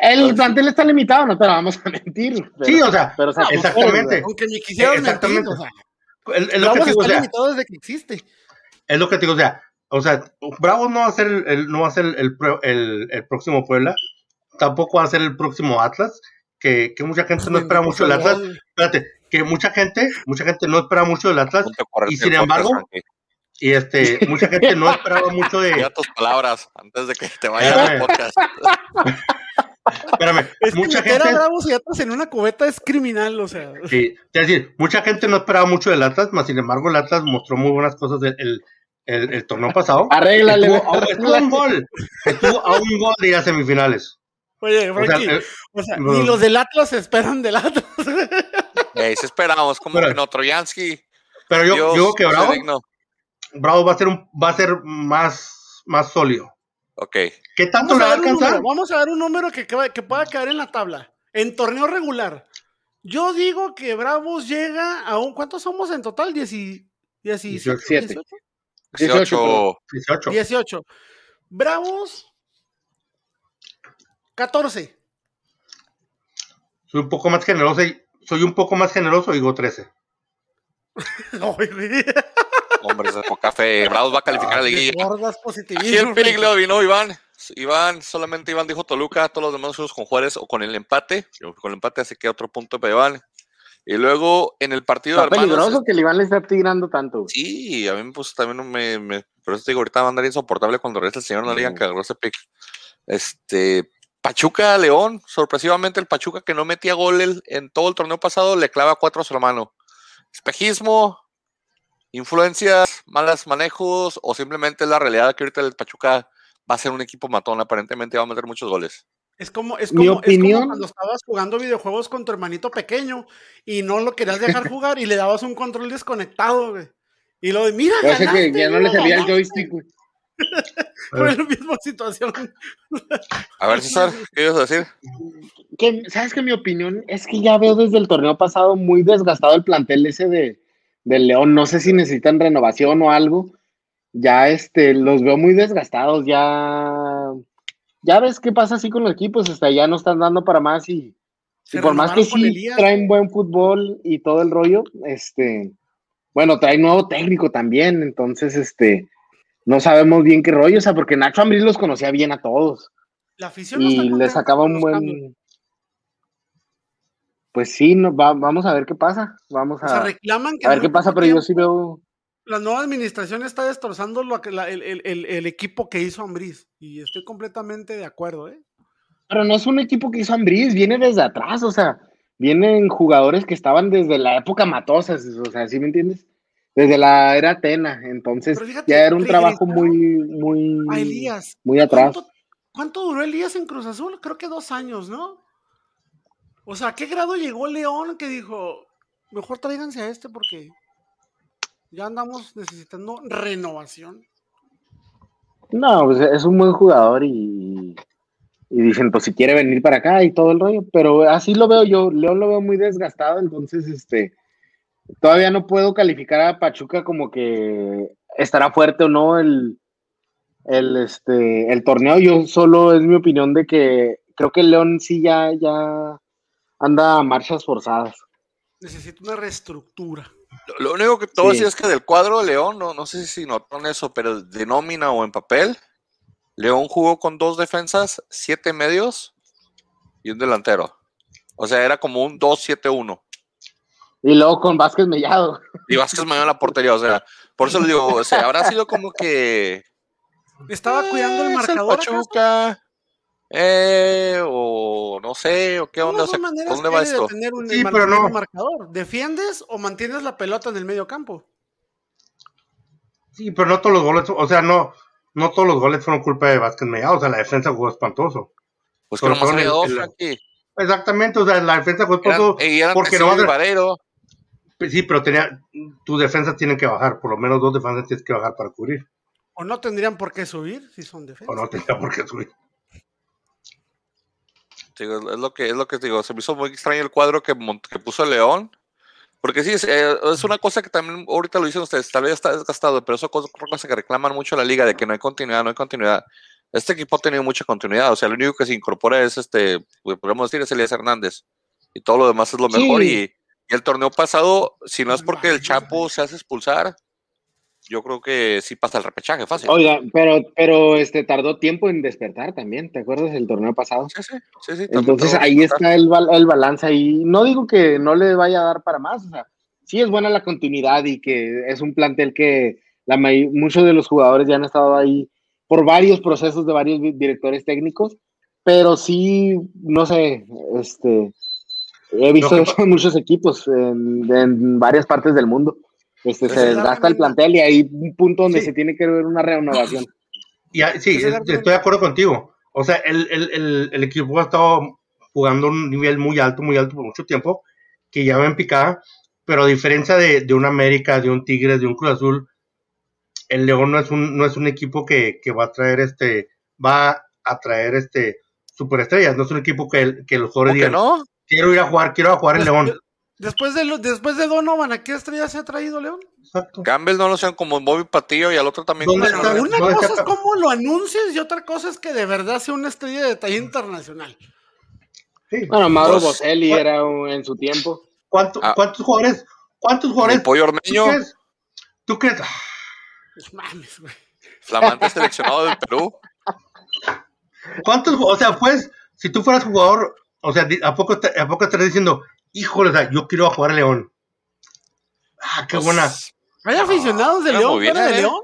S3: El plantel está limitado, no te lo vamos a mentir. pero-
S2: Sí, o sea,
S3: pero, o sea,
S2: exactamente.
S5: Aunque ni quisieran
S2: Exactamente.
S5: mentir. O sea,
S2: es, es lo que o
S5: está
S2: sea,
S5: limitado desde que existe.
S2: Es lo que te digo, o sea, o sea, Bravos no va a ser el, el- no va a ser el, pro- el- el próximo Puebla, tampoco va a ser el próximo Atlas, que, que mucha gente no espera mucho del Atlas, espérate, que mucha gente, mucha gente no espera mucho del Atlas, Y sin embargo, y este, mucha gente no esperaba mucho de,
S1: Cuida tus palabras antes de que te vayas al
S2: Espérame.
S1: podcast.
S2: espérame,
S5: Es que
S2: mucha
S5: meter
S2: gente,
S5: a Bravos y Atlas en una cubeta es criminal, o sea.
S2: sí, es decir, mucha gente no esperaba mucho del Atlas, más sin embargo el Atlas mostró muy buenas cosas el, el, el- el torneo pasado.
S3: Arréglale,
S2: Estuvo, a- estuvo a un gol, estuvo a un gol de ir a semifinales.
S5: Oye,
S2: O sea,
S5: Frankie, o sea,
S2: no.
S5: ni los del Atlas esperan del Atlas.
S1: Esperamos, como
S2: Pero-
S1: que no, Troyansky.
S2: pero yo,
S1: Dios,
S2: yo que Bravo. Bravo va a ser un, va a ser más, más sólido.
S1: Ok.
S2: ¿Qué tanto
S5: Vamos
S2: le
S5: a,
S2: va a
S5: dar un
S2: alcanzar?
S5: número, vamos a dar un número que, que, pueda caer en la tabla. En torneo regular. Yo digo que Bravos llega a un. ¿Cuántos somos en total? Dieci- diecisiete,
S3: 17.
S5: 18.
S1: 18.
S2: 18.
S5: 18. Bravos. 14.
S2: Soy un poco más generoso y soy un poco más generoso, digo 13.
S5: Ay, güey.
S1: Hombre, ese poca fe. Bravos va a calificar a la liguilla. Aquí el lo vino Iván. Iván, solamente Iván dijo Toluca, todos los demás fuimos con Juárez o con el empate. Con el empate así que otro punto para Iván. Y luego en el partido
S3: Está
S1: de hermanos.
S3: peligroso que el Iván le esté tirando tanto.
S1: Sí, a mí pues también no me, me por eso te digo, ahorita va a andar insoportable cuando regrese el señor no digan que agarró ese pick. Este, Pachuca León, sorpresivamente el Pachuca que no metía gol el- en todo el torneo pasado le clava cuatro a su hermano. Espejismo, influencias, malos manejos o simplemente la realidad que ahorita el Pachuca va a ser un equipo matón, aparentemente va a meter muchos goles.
S5: Es como, es
S3: Mi
S5: como, es como
S3: opinión-
S5: cuando estabas jugando videojuegos con tu hermanito pequeño y no lo querías dejar jugar y le dabas un control desconectado, güey. Y lo de, mira,
S3: ser que
S5: ganaste,
S3: ya no le servía el
S5: ganaste".
S3: joystick, güey.
S5: Fue la misma situación.
S1: A ver, César, ¿qué ibas a decir?
S3: Que, ¿Sabes que Mi opinión es que ya veo desde el torneo pasado muy desgastado el plantel ese de, del León. No sé si necesitan renovación o algo. Ya este, los veo muy desgastados. Ya, ya ves qué pasa así con los equipos. Hasta ya no están dando para más y, y por más que sí traen buen fútbol y todo el rollo, este, bueno, trae nuevo técnico también, entonces, este, no sabemos bien qué rollo, o sea, porque Nacho Ambriz los conocía bien a todos
S5: La afición
S3: y le
S5: contenta
S3: sacaba un buen,
S5: cambios.
S3: pues sí, no, va- vamos a ver qué pasa, vamos
S5: O sea,
S3: a,
S5: reclaman que
S3: a ver qué pasa, pero yo sí veo,
S5: La nueva administración está destrozando lo que la- el, el- el- el equipo que hizo Ambriz. Y estoy completamente de acuerdo, ¿eh?
S3: pero no es un equipo que hizo Ambriz, viene desde atrás, o sea, vienen jugadores que estaban desde la época matosas, o sea, ¿sí me entiendes? Desde la era Atena, entonces
S5: fíjate,
S3: ya era un trabajo muy, muy,
S5: A Elías.
S3: muy atrás.
S5: ¿Cuánto, cuánto duró Elías en Cruz Azul? Creo que dos años, ¿no? O sea, ¿a qué grado llegó León que dijo, mejor tráiganse a este porque ya andamos necesitando renovación?
S3: No, pues es un buen jugador y, y dicen, pues si quiere venir para acá y todo el rollo, pero así lo veo yo, León lo veo muy desgastado, entonces este todavía no puedo calificar a Pachuca como que estará fuerte o no el, el este el torneo, yo solo es mi opinión de que creo que el León sí ya, ya anda a marchas forzadas.
S5: Necesito una reestructura.
S1: Lo, lo único que te voy a
S3: Sí.
S1: decir es que del cuadro de León, no, no sé si notaron eso, pero de nómina o en papel, León jugó con dos defensas, siete medios y un delantero. O sea, era como un 2-7-1.
S3: Y luego con Vázquez Mellado.
S1: Y Vázquez me en la portería, o sea, por eso le digo, o sea, habrá sido como que.
S5: ¿Estaba cuidando el
S1: eh, es
S5: marcador? acaso?
S1: Pachuca, eh, o no sé, o qué
S5: ¿Cómo
S1: onda, o sea, ¿dónde va
S5: de
S1: esto?
S5: tener un,
S2: Sí,
S5: mar-
S2: pero no.
S5: marcador? ¿Defiendes o mantienes la pelota en el medio campo?
S2: Sí, pero no todos los goles, o sea, no, no todos los goles fueron culpa de Vázquez Mellado, o sea, la defensa jugó espantoso.
S1: Pues que
S2: Sobre
S1: nomás había dos, Frankie.
S2: Exactamente, o sea, la defensa fue
S1: Eran,
S2: todo.
S1: y eran
S2: porque no vas
S1: y
S2: a-
S1: Vareiro.
S2: Sí, pero tenía, tus defensas tienen que bajar, por lo menos dos defensas tienes que bajar para cubrir.
S5: O no tendrían por qué subir si son
S2: O
S5: defensas.
S2: no tenía por qué subir.
S1: Digo, es lo que es lo que digo, se me hizo muy extraño el cuadro que, que puso León. Porque sí, es, eh, es una cosa que también ahorita lo dicen ustedes, tal vez está desgastado, pero eso es otra cosa que reclaman mucho la liga, de que no hay continuidad, no hay continuidad. Este equipo ha tenido mucha continuidad, o sea, lo único que se incorpora es este, pues, podemos decir, es Elías Hernández. Y todo lo demás es lo
S3: Sí.
S1: mejor. Y, y el torneo pasado, si no es porque el Chapo se hace expulsar, yo creo que sí pasa el repechaje fácil.
S3: Oiga, pero, pero este tardó tiempo en despertar también, ¿te acuerdas del torneo pasado?
S1: Sí, sí, sí, sí,
S3: Entonces ahí está el, el balance ahí. No digo que no le vaya a dar para más, o sea, sí es buena la continuidad y que es un plantel que la muchos de los jugadores ya han estado ahí por varios procesos de varios di- directores técnicos, pero sí, no sé, este, he visto eso en muchos equipos en, en varias partes del mundo. Este,
S1: Pues
S3: se desgasta el plantel y hay un punto donde
S2: Sí.
S3: se tiene que ver una renovación.
S2: Y, sí,
S5: Ese
S2: es-
S5: argumento-
S2: estoy de acuerdo contigo. O sea, el, el, el, el equipo ha estado jugando a un nivel muy alto, muy alto por mucho tiempo, que ya va en picada, pero a diferencia de, de un América, de un Tigres, de un Cruz Azul, el León no es un, no es un equipo que, que va a traer este, va a traer este superestrellas, no es un equipo que, que los
S1: ¿Cómo
S2: jugadores digan,
S1: no?
S2: quiero ir a jugar, quiero ir a jugar el León.
S5: Después de, lo- después de Donovan, ¿a qué estrella se ha traído León?
S2: Exacto.
S1: Campbell no lo sean como Bobby Patillo y al otro también.
S2: ¿Dónde
S1: como-
S2: está?
S5: Una
S2: ¿Dónde
S5: cosa
S2: está?
S5: es cómo lo anuncias y otra cosa es que de verdad sea una estrella de talla internacional.
S2: Sí.
S3: Bueno, Mauro Boselli era un- en su tiempo.
S2: ¿Cuánto-
S1: Ah.
S2: ¿Cuántos jugadores? ¿Cuántos
S1: El
S2: jugadores?
S1: pollo
S2: ¿Tú
S1: ormeño,
S2: crees? ¿Tú crees?
S5: Pues mames, güey.
S1: flamante seleccionado del Perú.
S2: ¿Cuántos, o sea, pues, si tú fueras jugador, o sea, ¿a poco, te- a poco estarías diciendo, híjole, o sea, yo quiero jugar a León? Ah, qué
S1: Pues,
S2: buena.
S5: ¿Hay aficionados de León
S1: muy bien,
S5: fuera de
S1: ¿eh?
S5: León?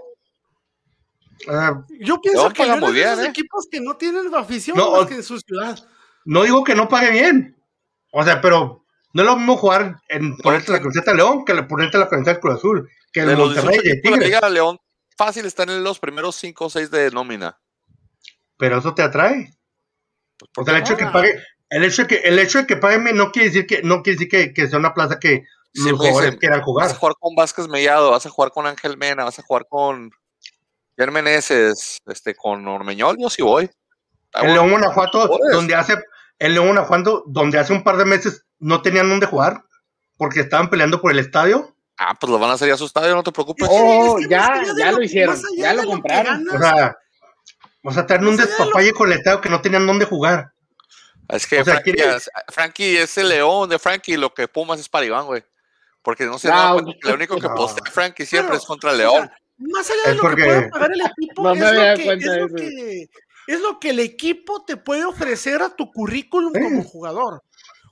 S2: Ah,
S5: Yo pienso
S1: León
S5: que León de
S1: bien,
S5: esos
S1: ¿eh?
S5: equipos que no tienen afición
S2: No,
S5: más que en su ciudad.
S2: no digo que no pague bien. O sea, pero no es lo mismo jugar en ponerte la camiseta de León que le ponerte la camiseta del Cruz Azul, que el
S1: De los
S2: Monterrey
S1: 18
S2: y
S1: la León, fácil están en los primeros 5 o 6 de nómina.
S2: Pero eso te atrae.
S1: Pues,
S2: O
S1: ¿por
S2: sea, el hecho de que pague, el hecho de que, el hecho de que paguen no quiere decir que, no quiere decir que, que sea una plaza que
S1: Sí,
S2: los
S1: me
S2: jugadores
S1: dicen,
S2: quieran
S1: Vas
S2: jugar.
S1: a jugar con Vázquez Mellado, vas a jugar con Ángel Mena, vas a jugar con Jan Meneses, este, con Ormeñol, yo sí voy.
S2: El. León Guanajuato, donde hace, el León Guanajuato, donde hace un par de meses no tenían dónde jugar, porque estaban peleando por el estadio.
S1: Ah, pues lo van a hacer ya a su estadio, no te preocupes.
S3: Oh,
S5: Es que
S3: ya, ya
S5: lo-
S3: lo hicieron, ya lo compraron.
S2: O sea, o sea, traen un despapalle con el estadio que no tenían dónde jugar.
S1: Es que
S2: O sea,
S1: Frankie,
S2: ¿quiere-
S1: es, Frankie es el león de Frankie, lo que Pumas es para Iván, güey. Porque no se
S3: No,
S1: da que lo único que
S2: No.
S1: postea Frankie siempre
S5: Pero,
S1: es contra el
S5: o
S1: león.
S5: sea, más allá
S2: Es
S5: de lo
S2: porque-
S5: que pueda pagar el equipo,
S3: No
S5: es, lo que, es, lo que, es lo que el equipo te puede ofrecer a tu currículum
S2: Sí.
S5: como jugador.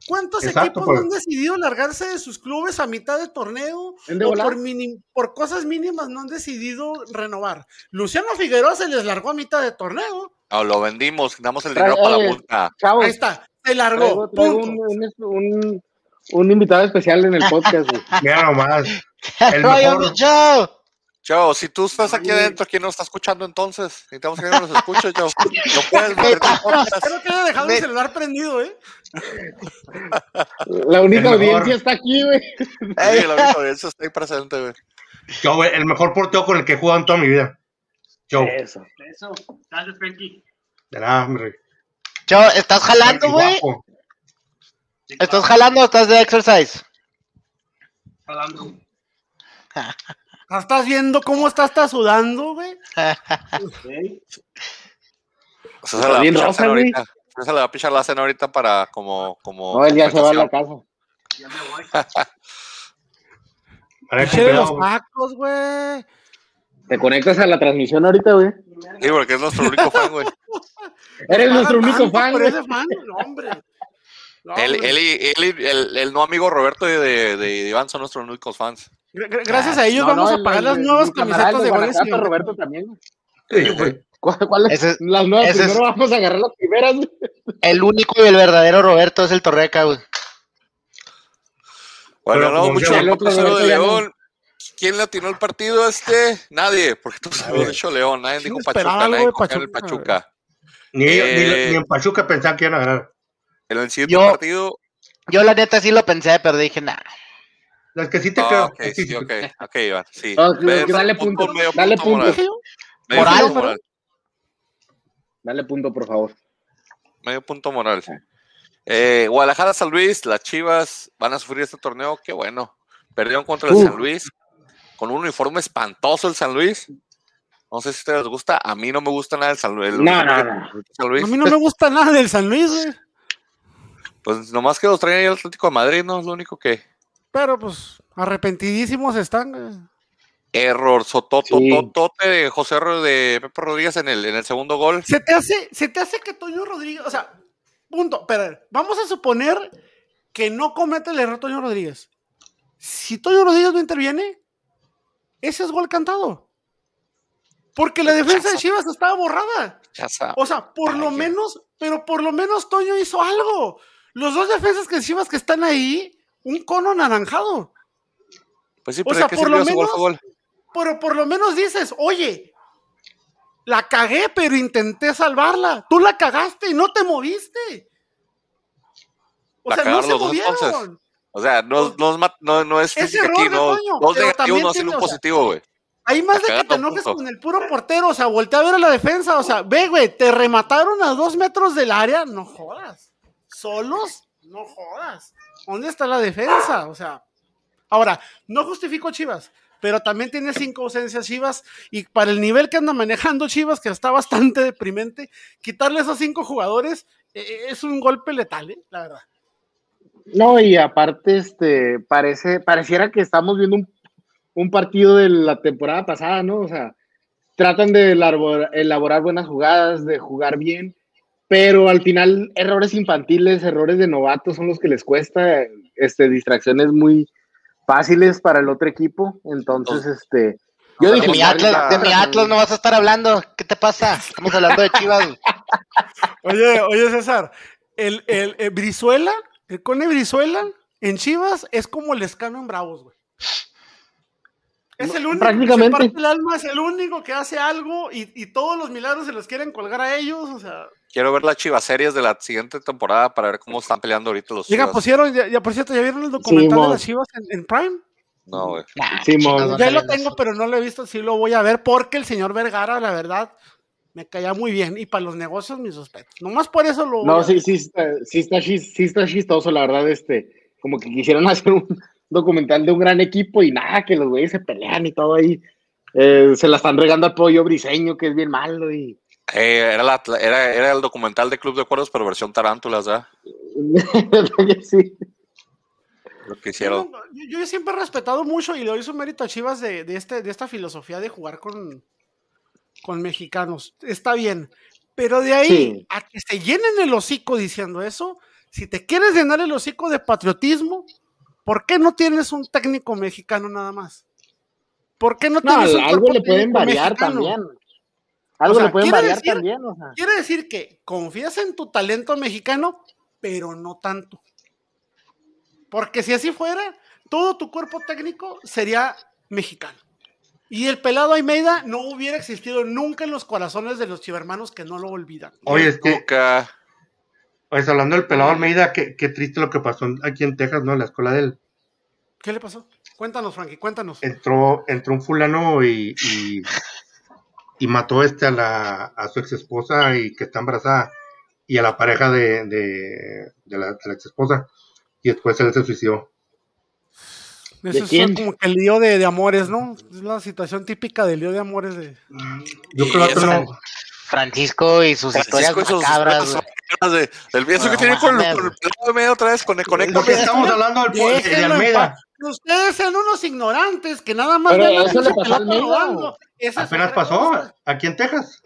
S5: ¿Cuántos
S2: Exacto,
S5: equipos
S2: pues.
S5: no han decidido largarse de sus clubes a mitad de torneo
S3: ¿En de
S5: o por, por cosas mínimas no han decidido renovar? Luciano Figueroa se les largó a mitad de torneo.
S1: No, lo vendimos, damos el
S3: Trae-
S1: dinero para la
S3: eh,
S1: multa.
S3: Chavos,
S5: Ahí está, se largó.
S3: traigo, traigo
S5: punto.
S3: un, un, invitado especial en el podcast. güey.
S2: Mira nomás. El mejor,
S4: Micho.
S1: Joe, si tú estás aquí adentro, ¿quién nos está escuchando entonces? Necesitamos que alguien nos escuche, Joe. No puedes podcast.
S5: Espero que haya dejado
S4: Me-
S5: el celular prendido, ¿eh?
S3: La única audiencia está aquí, güey.
S1: Sí, la única audiencia está ahí presente, güey.
S2: yo, güey, el mejor portero con el que he jugado en toda mi vida. Yo,
S3: Eso.
S6: Eso, gracias, Frankie.
S2: de nada, hombre.
S4: Cho, ¿estás jalando, güey? ¿Estás jalando o estás de exercise?
S6: jalando.
S5: ¿Estás viendo cómo está hasta sudando, güey?
S6: Ok.
S1: O sea, se la va a
S3: bien
S1: pichar
S3: rosa,
S1: ahorita. Se la va a pichar la cena ahorita para como... como
S3: No, él ya se va a la casa.
S6: Ya me voy.
S2: Vale,
S5: Échale los tacos, güey.
S3: Te conectas a la transmisión ahorita, güey.
S1: Sí, porque es nuestro único fan, güey.
S3: Eres nuestro único fan, güey.
S5: ese fan, no, hombre. No,
S1: Él, él y, él y el, el no amigo Roberto de, de, de Iván son nuestros únicos fans.
S5: Gra- gra- Gracias a ellos
S3: No,
S5: vamos
S3: no,
S5: a pagar
S3: el-
S5: las nuevas camisetas de.
S3: Guanajuato,
S5: y-
S3: Roberto también. güey.
S2: Sí, güey.
S3: ¿Cuál- cuál es?
S4: Ese-
S3: Las nuevas,
S4: ese es-
S3: primero vamos a agarrar las primeras. güey.
S4: El único y el verdadero Roberto es el Torreca, güey.
S1: Bueno,
S2: Pero
S1: no, mucho
S3: el otro
S1: 4-0 de León. ¿Quién le atinó el partido este? Nadie, porque todos hemos dicho León, nadie dijo
S5: ¿Quién esperaba
S1: Pachuca, nadie en el
S5: Pachuca,
S1: Pachuca.
S2: Ni,
S1: Eh,
S2: ni, ni en Pachuca pensaban que iban a ganar.
S1: En el siguiente
S4: Yo-
S1: partido.
S4: Yo la neta sí lo pensé, pero dije, nah.
S2: Es que sí te
S1: Ah,
S2: creo.
S1: ok, sí, ok, ok, Iván, sí.
S3: Ah, dale punto,
S1: medio
S3: dale
S1: punto
S3: punto.
S1: moral,
S4: Moral,
S1: punto
S4: pero-
S1: moral,
S3: Dale punto, por favor.
S1: medio punto moral. Eh, Guadalajara, San Luis, las Chivas van a sufrir este torneo, qué bueno. Perdieron contra el. San Luis con un uniforme espantoso el San Luis. No sé si a ustedes les gusta, a mí no me gusta nada el San Luis. el
S3: No,
S1: uniforme
S3: no,
S1: que-
S3: no.
S1: San Luis.
S5: a mí no me gusta nada del San Luis, güey.
S1: Pues nomás que los traen ahí el Atlético de Madrid, no es lo único que.
S5: Pero pues arrepentidísimos están. güey.
S1: Error, sotototote
S3: Sí.
S1: de José de Pepe Rodríguez en el, en el segundo gol.
S5: Se te hace, se te hace que Toño Rodríguez, o sea, punto, pero vamos a suponer que no comete el error Toño Rodríguez. Si Toño Rodríguez no interviene, ese es gol cantado. Porque la defensa de Chivas estaba borrada. O sea, por lo menos, pero por lo menos Toño hizo algo. Los dos defensas que Chivas que están ahí, un cono anaranjado.
S1: Pues sí,
S5: o
S1: pero
S5: sea,
S1: ¿de qué
S5: por lo
S1: gol?
S5: menos-
S1: gol?
S5: Pero por lo menos dices, oye, la cagué, pero intenté salvarla. Tú la cagaste y no te moviste. O
S1: La
S5: sea, no se
S1: dos, entonces. O sea, no, no, es, ma- no, no es
S5: Ese error
S1: aquí, no, dos negativos no hacen un positivo, güey.
S5: Hay más de que te enojes
S1: punto.
S5: con el puro portero. O sea, voltea a ver a la defensa. O sea, ve, güey, te remataron a dos metros del área. No jodas. ¿Solos? No jodas. ¿Dónde está la defensa? O sea, ahora, no justifico Chivas, pero también tiene cinco ausencias Chivas. Y para el nivel que anda manejando Chivas, que está bastante deprimente, quitarle esos cinco jugadores eh, es un golpe letal, ¿eh? la verdad.
S3: No, y aparte, este, parece, pareciera que estamos viendo un, un partido de la temporada pasada, ¿no? O sea, tratan de elabor- elaborar buenas jugadas, de jugar bien, pero al final errores infantiles, errores de novatos son los que les cuesta, este, distracciones muy fáciles para el otro equipo. Entonces, este, yo
S4: De mi, Atlas, de mi Atlas no vas a estar hablando. ¿Qué te pasa? Estamos hablando de Chivas.
S5: Oye, oye, César, el, el, el Brizuela, el Cone Brizuela en Chivas es como el escano en Bravos, güey. Es el único que se
S3: Prácticamente.
S5: parte el alma, es el único que hace algo y, y todos los milagros se los quieren colgar a ellos, o sea.
S1: Quiero ver las Chivas series de la siguiente temporada para ver cómo están peleando ahorita los
S5: Llega,
S1: Chivas.
S5: pusieron, ya, ya, por cierto, ¿ya vieron el documental de las Chivas en, en Prime?
S1: No, güey.
S4: Nah,
S5: ya lo tengo, pero no lo he visto, sí lo voy a ver porque el señor Vergara, la verdad, me caía muy bien y para los negocios mis respetos. Nomás por eso lo
S3: No, sí, sí, está, sí, está, sí está chistoso, la verdad, este, como que quisieron hacer un documental de un gran equipo y nada, que los güeyes se pelean y todo ahí. Eh, se la están regando al pollo briseño, que es bien malo y...
S1: Eh, era, la- era, era el documental de Club de Cuerdos, pero versión tarántulas, ¿verdad?
S3: sí.
S1: Lo que hicieron.
S5: Yo, yo siempre he respetado mucho y le doy su mérito a Chivas de, de este, de esta filosofía de jugar con, con mexicanos. Está bien. Pero de ahí
S3: Sí.
S5: a que se llenen el hocico diciendo eso, si te quieres llenar el hocico de patriotismo, ¿por qué no tienes un técnico mexicano nada más? ¿Por qué no
S3: No,
S5: tienes un
S3: algo le pueden variar
S5: mexicano?
S3: también. Algo
S5: O sea,
S3: le pueden variar
S5: decir-
S3: también, o sea.
S5: Quiere decir que confías en tu talento mexicano, pero no tanto. Porque si así fuera, todo tu cuerpo técnico sería mexicano. Y el pelado Almeida no hubiera existido nunca en los corazones de los chivermanos que no lo olvidan.
S2: Oye, es que,
S1: Nunca.
S2: pues, hablando del pelado Almeida, qué, qué triste lo que pasó aquí en Texas, ¿no? En la escuela de él.
S5: ¿Qué le pasó? Cuéntanos, Frankie, cuéntanos.
S2: Entró, entró un fulano y, y, y mató este a, la, a su ex esposa y que está embarazada y a la pareja de, de, de la, de la ex esposa. Y después él se suicidó.
S5: Eso
S3: ¿de
S5: es como que el lío de, de amores, ¿no? Es la situación típica del lío de amores de...
S2: Yo
S1: Y
S2: creo que
S1: eso-
S2: no.
S4: Francisco y sus historias
S1: Francisco y sus
S4: macabras.
S1: de- del eso que tiene con, con el de medio otra vez, con, con Héctor.
S2: Porque estamos hablando del po- de Almeida.
S5: Ustedes sean unos ignorantes que nada más
S3: Pero eso le pasó a Almeida.
S2: Apenas pasó
S5: cosa.
S2: aquí en Texas.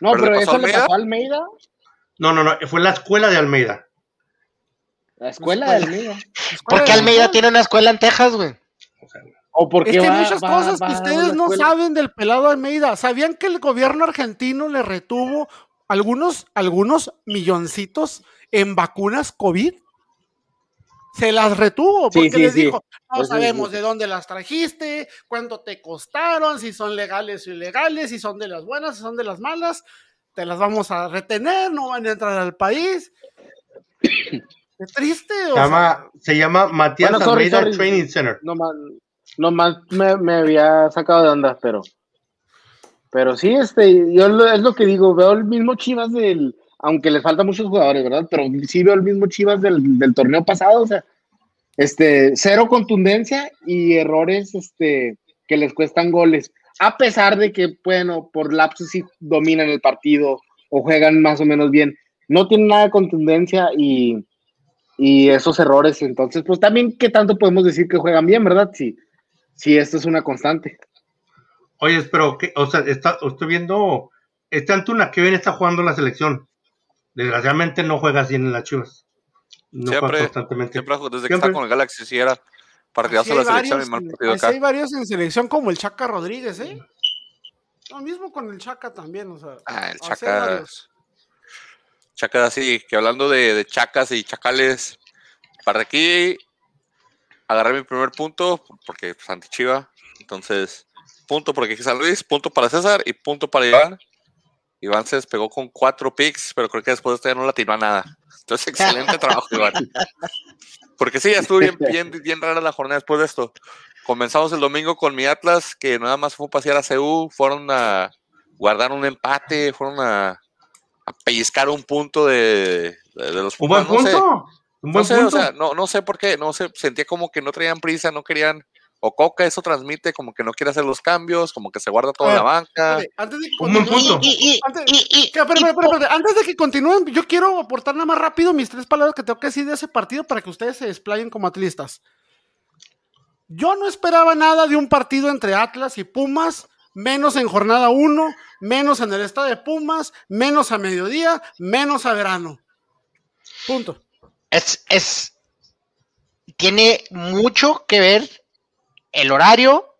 S3: No,
S1: ¿Pero
S3: eso le
S1: Almeida?
S3: pasó a Almeida.
S2: No, no, no, fue la escuela de Almeida.
S3: La escuela de Almeida.
S4: ¿Por qué Almeida tiene una escuela en Texas, güey?
S3: O porque
S5: Es que hay muchas
S3: va-
S5: cosas
S3: va
S5: que ustedes no saben del pelado Almeida. ¿Sabían que el gobierno argentino le retuvo algunos, algunos milloncitos en vacunas COVID? Se las retuvo porque
S3: sí,
S5: les
S3: sí.
S5: dijo, no
S3: sí,
S5: sabemos
S3: sí.
S5: de dónde las trajiste, cuánto te costaron, si son legales o ilegales, si son de las buenas, si son de las malas. te las vamos a retener, no van a entrar al país. Qué triste. o
S2: Se llama, se llama Matías
S3: Bueno, sorry,
S2: Almeida
S3: sorry.
S2: Training Center.
S3: No más, no más me, me había sacado de onda, pero. Pero sí, este, yo lo- es lo que digo, veo el mismo Chivas del. Aunque les faltan muchos jugadores, ¿verdad? Pero sí veo el mismo Chivas del, del torneo pasado, o sea, este, cero contundencia y errores, este, que les cuestan goles. A pesar de que, bueno, por lapsos sí dominan el partido o juegan más o menos bien. No tienen nada de contundencia y, y esos errores. Entonces, pues también, ¿qué tanto podemos decir que juegan bien, verdad? Si, si esto es una constante.
S2: Oye, pero, ¿qué? o sea, está, estoy viendo, este Antuna que bien está jugando la selección. Desgraciadamente no juega así en las Chivas. No juega
S1: Siempre,
S2: constantemente.
S1: siempre, desde que está con el Galaxy, sí era de
S5: hay,
S1: la selección y
S5: varios,
S1: mal
S5: en-
S1: partido acá.
S5: hay varios en selección como el Chaca Rodríguez, ¿eh? Lo mismo con el Chaca también, o sea.
S1: Ah, el Chaca.
S5: varios.
S1: Chaca, así que hablando de, de chacas y chacales, para aquí agarré mi primer punto, porque pues, anti-Chiva. Entonces, punto porque aquí San Luis, punto para César y punto para Iván. Iván se despegó con cuatro picks, pero creo que después de esto ya no latinó a nada. Entonces, excelente trabajo, Iván. Porque sí, ya estuvo bien, bien, bien rara la jornada después de esto. Comenzamos el domingo con mi Atlas, que nada más fue a pasear a CU, fueron a guardar un empate, fueron a, a pellizcar un punto de, de- de los
S2: Un buen
S1: Pumas, no sé.
S2: punto. Un
S1: No
S2: buen
S1: sé, o
S2: punto.
S1: sea, no, no sé por qué, no sé, sentía como que no traían prisa, no querían, o Coca eso transmite como que no quiere hacer los cambios, como que se guarda toda
S5: A
S1: la
S5: ver,
S1: banca.
S5: Espérate, Antes de que
S2: Un buen
S5: continúen-
S2: punto.
S5: Antes de que continúen, yo quiero aportar nada más rápido mis tres palabras que tengo que decir de ese partido para que ustedes se desplayen como atlistas. Yo no esperaba nada de un partido entre Atlas y Pumas, menos en jornada 1, menos en el estado de Pumas, menos a mediodía, menos a verano. Punto.
S4: es, es, tiene mucho que ver el horario,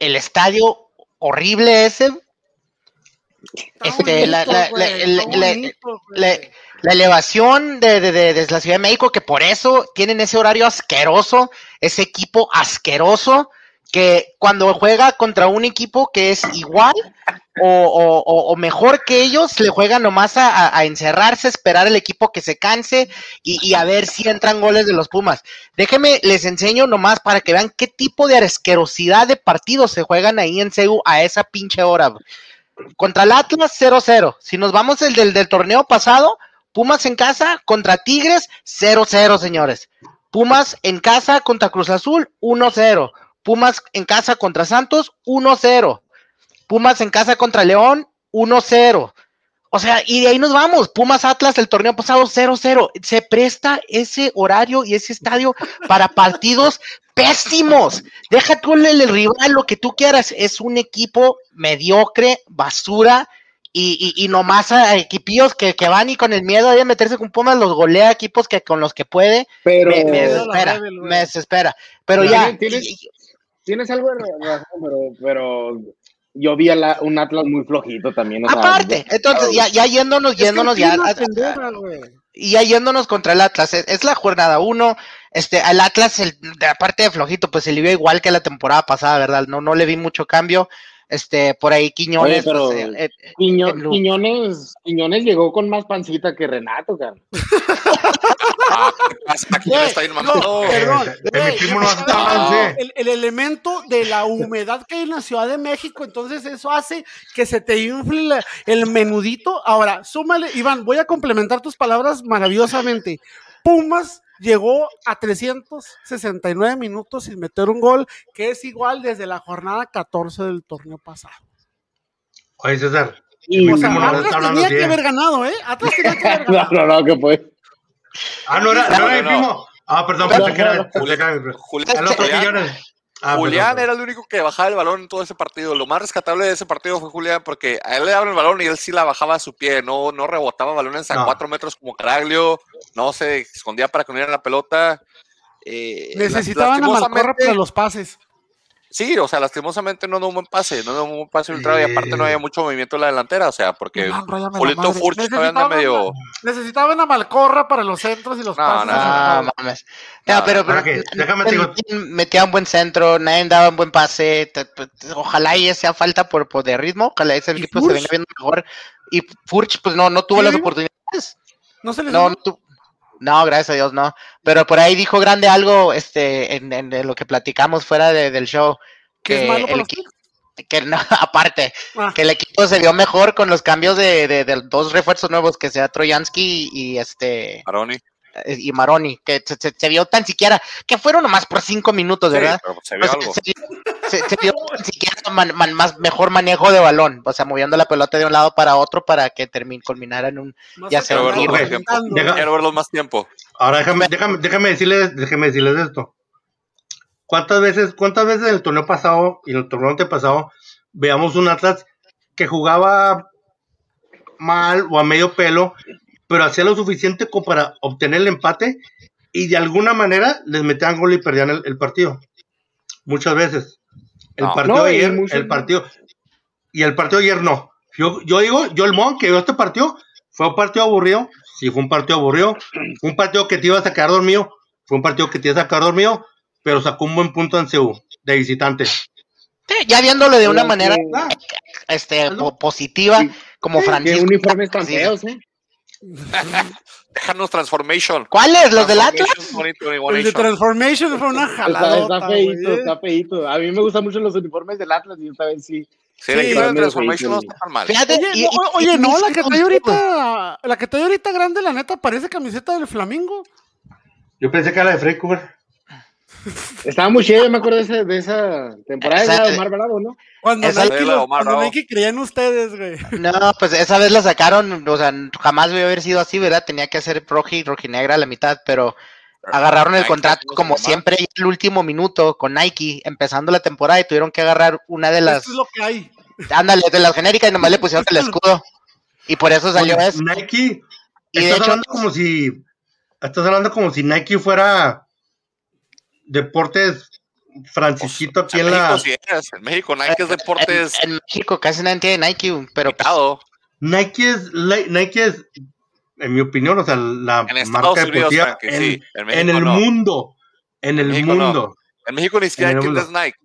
S4: el estadio horrible ese, Este, la-
S5: bonito,
S4: la-
S5: güey,
S4: la-
S5: está
S4: la- la-
S5: bonito, güey.
S4: la- la elevación de, de- de- de la Ciudad de México, que por eso tienen ese horario asqueroso, ese equipo asqueroso, que cuando juega contra un equipo que es igual o, o- mejor que ellos, le juegan nomás a, a- encerrarse, esperar el equipo que se canse y, y a ver si entran goles de los Pumas. Déjenme, les enseño nomás para que vean qué tipo de asquerosidad de partidos se juegan ahí en CEU a esa pinche hora. Contra el Atlas 0-0. Si nos vamos el del torneo pasado, Pumas en casa contra Tigres 0-0, señores. Pumas en casa contra Cruz Azul 1-0. Pumas en casa contra Santos 1-0. Pumas en casa contra León 1-0. O sea, y de ahí nos vamos. Pumas Atlas el torneo pasado 0-0. Se presta ese horario y ese estadio para partidos pésimos. Deja tú el, el rival, lo que tú quieras. Es un equipo mediocre, basura. Y, y, y nomás a equipillos que, que van y con el miedo de meterse con Pumas los golea equipos que con los que puede.
S3: Pero
S4: Me, desespera, me desespera. Pero
S3: Pero
S4: ya,
S3: tienes-
S4: y- y-
S3: tienes algo de razón, pero, pero yo vi a la- un Atlas muy flojito también. o sea,
S4: aparte, entonces ya, ya yéndonos, yéndonos ya, y ya yéndonos contra el Atlas, es, es la jornada uno, este, al Atlas, el, aparte de flojito, pues se le vio igual que la temporada pasada, ¿verdad? No, no le vi mucho cambio, este, por ahí Quiñones,
S3: Oye, pero-
S4: pues, eh, eh,
S3: Quiño- Quiñones, Quiñones llegó con más pancita que Renato,
S2: avance.
S5: el, el elemento de la humedad que hay en la Ciudad de México, entonces eso hace que se te infle la- el menudito. Ahora, súmale, Iván, voy a complementar tus palabras maravillosamente. Pumas llegó a 369 minutos sin meter un gol, que es igual desde la jornada 14 del torneo pasado.
S2: Oye, César.
S3: Y-
S5: O sea,
S2: no
S5: Atlas tenía que haber ganado, ¿eh? Atlas tenía que haber
S3: no,
S5: ganado.
S3: no, no, que fue.
S2: Ah, no era, no
S1: No,
S2: era mi
S1: no.
S2: primo. Ah, perdón,
S3: No,
S2: pensé que era,
S3: no, no.
S1: Julián,
S2: El otro
S1: Julián-.
S2: Ah,
S1: Julián
S2: perdón,
S1: era el único que bajaba el balón en todo ese partido. Lo más rescatable de ese partido fue Julián porque a él le daban el balón y él sí la bajaba a su pie, no, no rebotaba balones a
S2: No.
S1: cuatro metros como Caraglio, no se escondía para que no la pelota. Eh,
S5: Necesitaban a Malcorra para los pases.
S1: Sí, o sea, lastimosamente no da un buen pase, no da un buen pase ultra y aparte no había mucho movimiento en la delantera, o sea, porque
S5: No,
S1: Julito. Furch todavía anda
S5: Necesitaban-
S1: medio...
S5: Necesitaban a Malcorra para los centros y los
S1: No,
S5: pases.
S1: no, no.
S4: mames. No,
S1: No,
S4: pero,
S2: ¿para
S4: pero
S2: qué? Déjame te digo-
S4: nadie metía un buen centro, nadie daba un buen pase. te- te- Ojalá y sea falta por, por de ritmo, ojalá ese
S5: ¿Y
S4: equipo se venga viendo mejor. Y Furch, pues no, no tuvo
S5: ¿Sí,
S4: las oportunidades.
S5: No se les
S4: No, no, tu- no, gracias a Dios, no. Pero por ahí dijo grande algo, este, en, en- en lo que platicamos fuera de- del show.
S5: que es malo
S4: el que no, aparte,
S5: Ah.
S4: que el equipo se vio mejor con los cambios de, de- de dos refuerzos nuevos, que sea Troyansky y este
S1: Maroni.
S4: Eh, y Maroni, que se, se- se vio tan siquiera, que fueron nomás por cinco minutos,
S1: Sí,
S4: ¿verdad?
S1: pero se vio
S4: Pues,
S1: algo.
S4: se, se- se vio tan siquiera man- man- más mejor manejo de balón, o sea, moviendo la pelota de un lado para otro para que termine, culminara en un
S5: Más
S4: ya
S5: se
S4: sé,
S5: quedaron
S1: verlo
S2: más
S5: aventando.
S2: Deja-
S1: Quiero verlos más tiempo.
S2: Ahora déjame, déjame, déjame decirles, déjame decirles esto. ¿Cuántas veces, cuántas veces en el torneo pasado y en el torneo antepasado veamos un Atlas que jugaba mal o a medio pelo, pero hacía lo suficiente como para obtener el empate y de alguna manera les metían gol y perdían el, el partido? Muchas veces. El
S1: No.
S2: partido
S3: No,
S2: de
S3: y
S2: ayer, el partido y el partido de ayer no. Yo, yo digo, yo el mon que vio este partido fue un partido aburrido. Sí, fue un partido aburrido. Fue un partido que te ibas a quedar dormido. Fue un partido que te ibas a quedar dormido, pero sacó un buen punto en CU de visitante.
S4: Sí, ya viéndolo de una
S3: Pero
S4: manera
S3: que-
S2: Ah,
S4: este positiva,
S3: Sí.
S4: como
S3: Qué
S4: Francisco.
S3: uniformes tan
S4: Sí.
S3: feos, ¿eh?
S1: Déjanos Transformation.
S4: ¿Cuáles? ¿Los del Atlas?
S1: Transformation 2021
S5: El de Transformation fue una
S3: Está,
S5: jaladota.
S3: está feíto,
S5: güey.
S3: está feíto. A mí me gustan mucho los uniformes del Atlas y esta vez sí.
S1: Sí, la
S5: Sí,
S3: medio
S1: Transformation no está tan mal.
S4: Fíjate,
S5: Oye,
S4: y-
S5: no,
S4: y-
S5: oye,
S4: y
S5: no,
S4: mis
S5: la que trae ahorita, la que trae ahorita grande, la neta, parece camiseta del Flamingo.
S2: yo pensé que era la de Freddy.
S3: Estaba muy chido, yo me acuerdo de, ese- de esa temporada.
S4: Esa-
S3: Esa de Omar Bravo, ¿no?
S5: Cuando
S4: Esa-
S5: Nike, lo-
S1: Omar
S5: cuando
S1: Bravo.
S5: Nike creía en ustedes, güey.
S4: No, pues esa vez la sacaron, o sea, jamás debió haber sido así, ¿verdad? Tenía que hacer roji y rojinegra a la mitad, pero agarraron el
S1: Nike,
S4: contrato
S1: ¿cómo se
S4: como siempre el último minuto con Nike, empezando la temporada y tuvieron que agarrar una de las,
S5: Esto es lo que hay.
S4: ándale, de las genéricas y nomás le pusieron el escudo. Y por eso salió
S2: Oye,
S4: eso.
S2: Nike,
S4: Y de
S2: estás
S4: hecho,
S2: hablando como si estás hablando como si Nike fuera deportes Francisquito aquí
S1: en
S2: en la
S1: México sí es. En México Nike es deportes
S4: en, en México casi nadie tiene Nike, pero pues,
S1: picado.
S2: Nike es Nike es en mi opinión, o sea, la
S1: En
S2: marca
S1: Unidos,
S2: deportiva
S1: Frankie,
S2: en,
S1: sí. En
S2: el
S1: no.
S2: mundo, en el
S1: México no.
S2: mundo.
S1: En México ni siquiera hay
S2: mundo.
S1: Nike.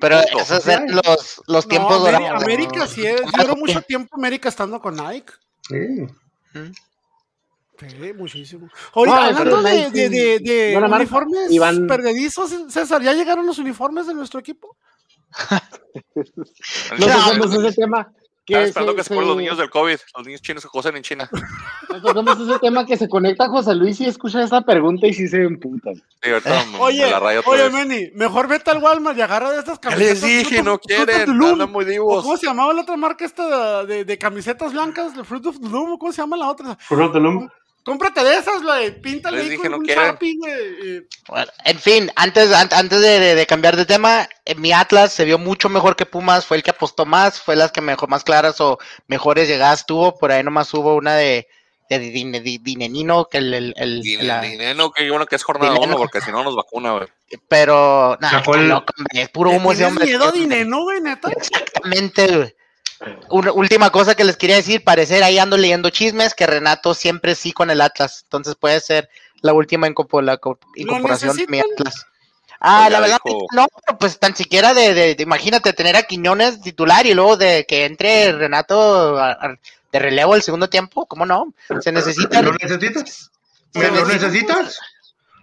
S4: pero esos eran los, los tiempos
S5: no,
S4: dorados.
S5: América sí es. Duró mucho tiempo América estando con Nike.
S2: Sí.
S5: Sí, muchísimo.
S3: No,
S5: hablando de,
S3: Nike
S5: de, de, de
S3: buena marca.
S5: uniformes
S3: Y van-
S5: perdedizos, César, ¿ya llegaron los uniformes de nuestro equipo?
S3: No
S4: No,
S3: tocamos ese tema. Que
S1: Estaba esperando
S3: se-
S1: que se fueran los niños del COVID. Los niños chinos se cosen en China.
S3: no tocamos ese tema que se conecta a José Luis y escucha esta pregunta y sí se emputan.
S1: Sí, ahorita me-
S5: Oye,
S1: me la rayo otra
S5: oye. Meni, mejor vete al Walmart y agarra de estas camisetas.
S1: les dije, no quieren. Andan muy
S5: ¿O
S1: divos.
S5: ¿Cómo se llamaba la otra marca esta de, de camisetas blancas? Fruit of the Loom, ¿o ¿cómo se llama la otra?
S2: Fruit of the Loom.
S5: Cómprate de esas, güey. Píntale
S1: Les
S5: ahí
S1: dije,
S5: con
S1: no
S5: un. Sharpie, güey. y-
S4: Bueno, en fin, antes, an- antes de, de- de cambiar de tema, eh, mi Atlas se vio mucho mejor que Pumas, fue el que apostó más, fue las que mejor, más claras o mejores llegadas tuvo, por ahí nomás hubo una de, de, Dine- Di- Dinenino, que el, el, el-
S1: Y
S4: la-
S1: Dineno, que bueno que es jornada
S4: Dineno.
S1: 1, porque si no nos vacuna, güey.
S4: pero, nada,
S2: el-
S4: es puro
S5: ¿Le
S4: humo ese
S5: ¿Tienes
S4: hombre.
S5: miedo a Dineno, güey, neta?
S4: Exactamente, güey. Una última cosa que les quería decir, parecer ahí ando leyendo chismes, que Renato siempre sí con el Atlas, entonces puede ser la última incorporación de mi? Atlas. Ah,
S1: Pues
S4: la verdad,
S1: dijo.
S4: no, pero pues tan siquiera de, de- de- imagínate tener a Quiñones titular y luego de que entre Renato a- a- de relevo el segundo tiempo, ¿cómo no? Se necesita.
S2: ¿Lo necesitas?
S4: Se
S2: Mira, ¿Lo
S4: necesita.
S2: necesitas?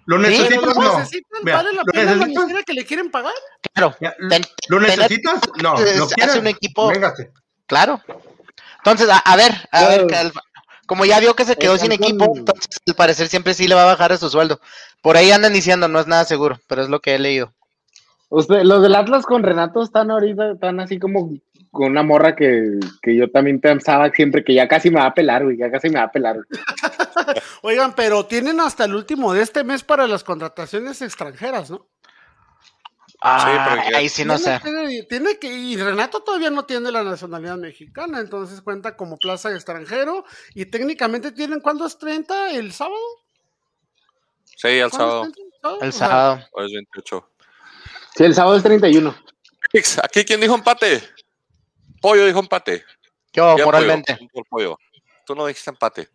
S2: ¿Lo
S4: Sí,
S2: necesitas?
S5: ¿Lo
S2: No.
S5: necesitan?
S2: Mira,
S5: ¿Vale la
S2: ¿lo
S5: pena la
S2: necesitas?
S5: que le quieren pagar?
S4: Claro, ten-
S2: ¿Lo
S4: tener-
S2: necesitas? No.
S4: es-
S2: ¿Lo
S4: hace
S2: quieres?
S4: un equipo-
S2: Véngase.
S4: Claro. Entonces, a, a ver, a
S3: Claro.
S4: ver, como ya vio que se quedó sin equipo, entonces al parecer siempre sí le va a bajar a su sueldo. Por ahí andan diciendo, no es nada seguro, pero es lo que he leído.
S3: Usted, los del Atlas con Renato están ahorita, están así como con una morra que, que yo también pensaba siempre que ya casi me va a pelar, güey, ya casi me va a pelar. güey.
S5: Oigan, pero tienen hasta el último de este mes para las contrataciones extranjeras, ¿no?
S4: Ah,
S1: pero ya-
S4: ahí sí no sé.
S5: Tiene, que, y Renato todavía no tiene la nacionalidad mexicana, entonces cuenta como plaza de extranjero y técnicamente tienen, ¿cuándo es 30? ¿El sábado?
S1: Sí, el
S5: ¿Cuándo
S1: sábado.
S5: es 30? ¿Sábado?
S4: El sábado.
S1: O es 28.
S3: Sí, el sábado es 31.
S1: Pix, Aquí, ¿quién dijo empate? Pollo dijo empate.
S4: Yo, moralmente.
S1: Pollo. Tú no dijiste empate.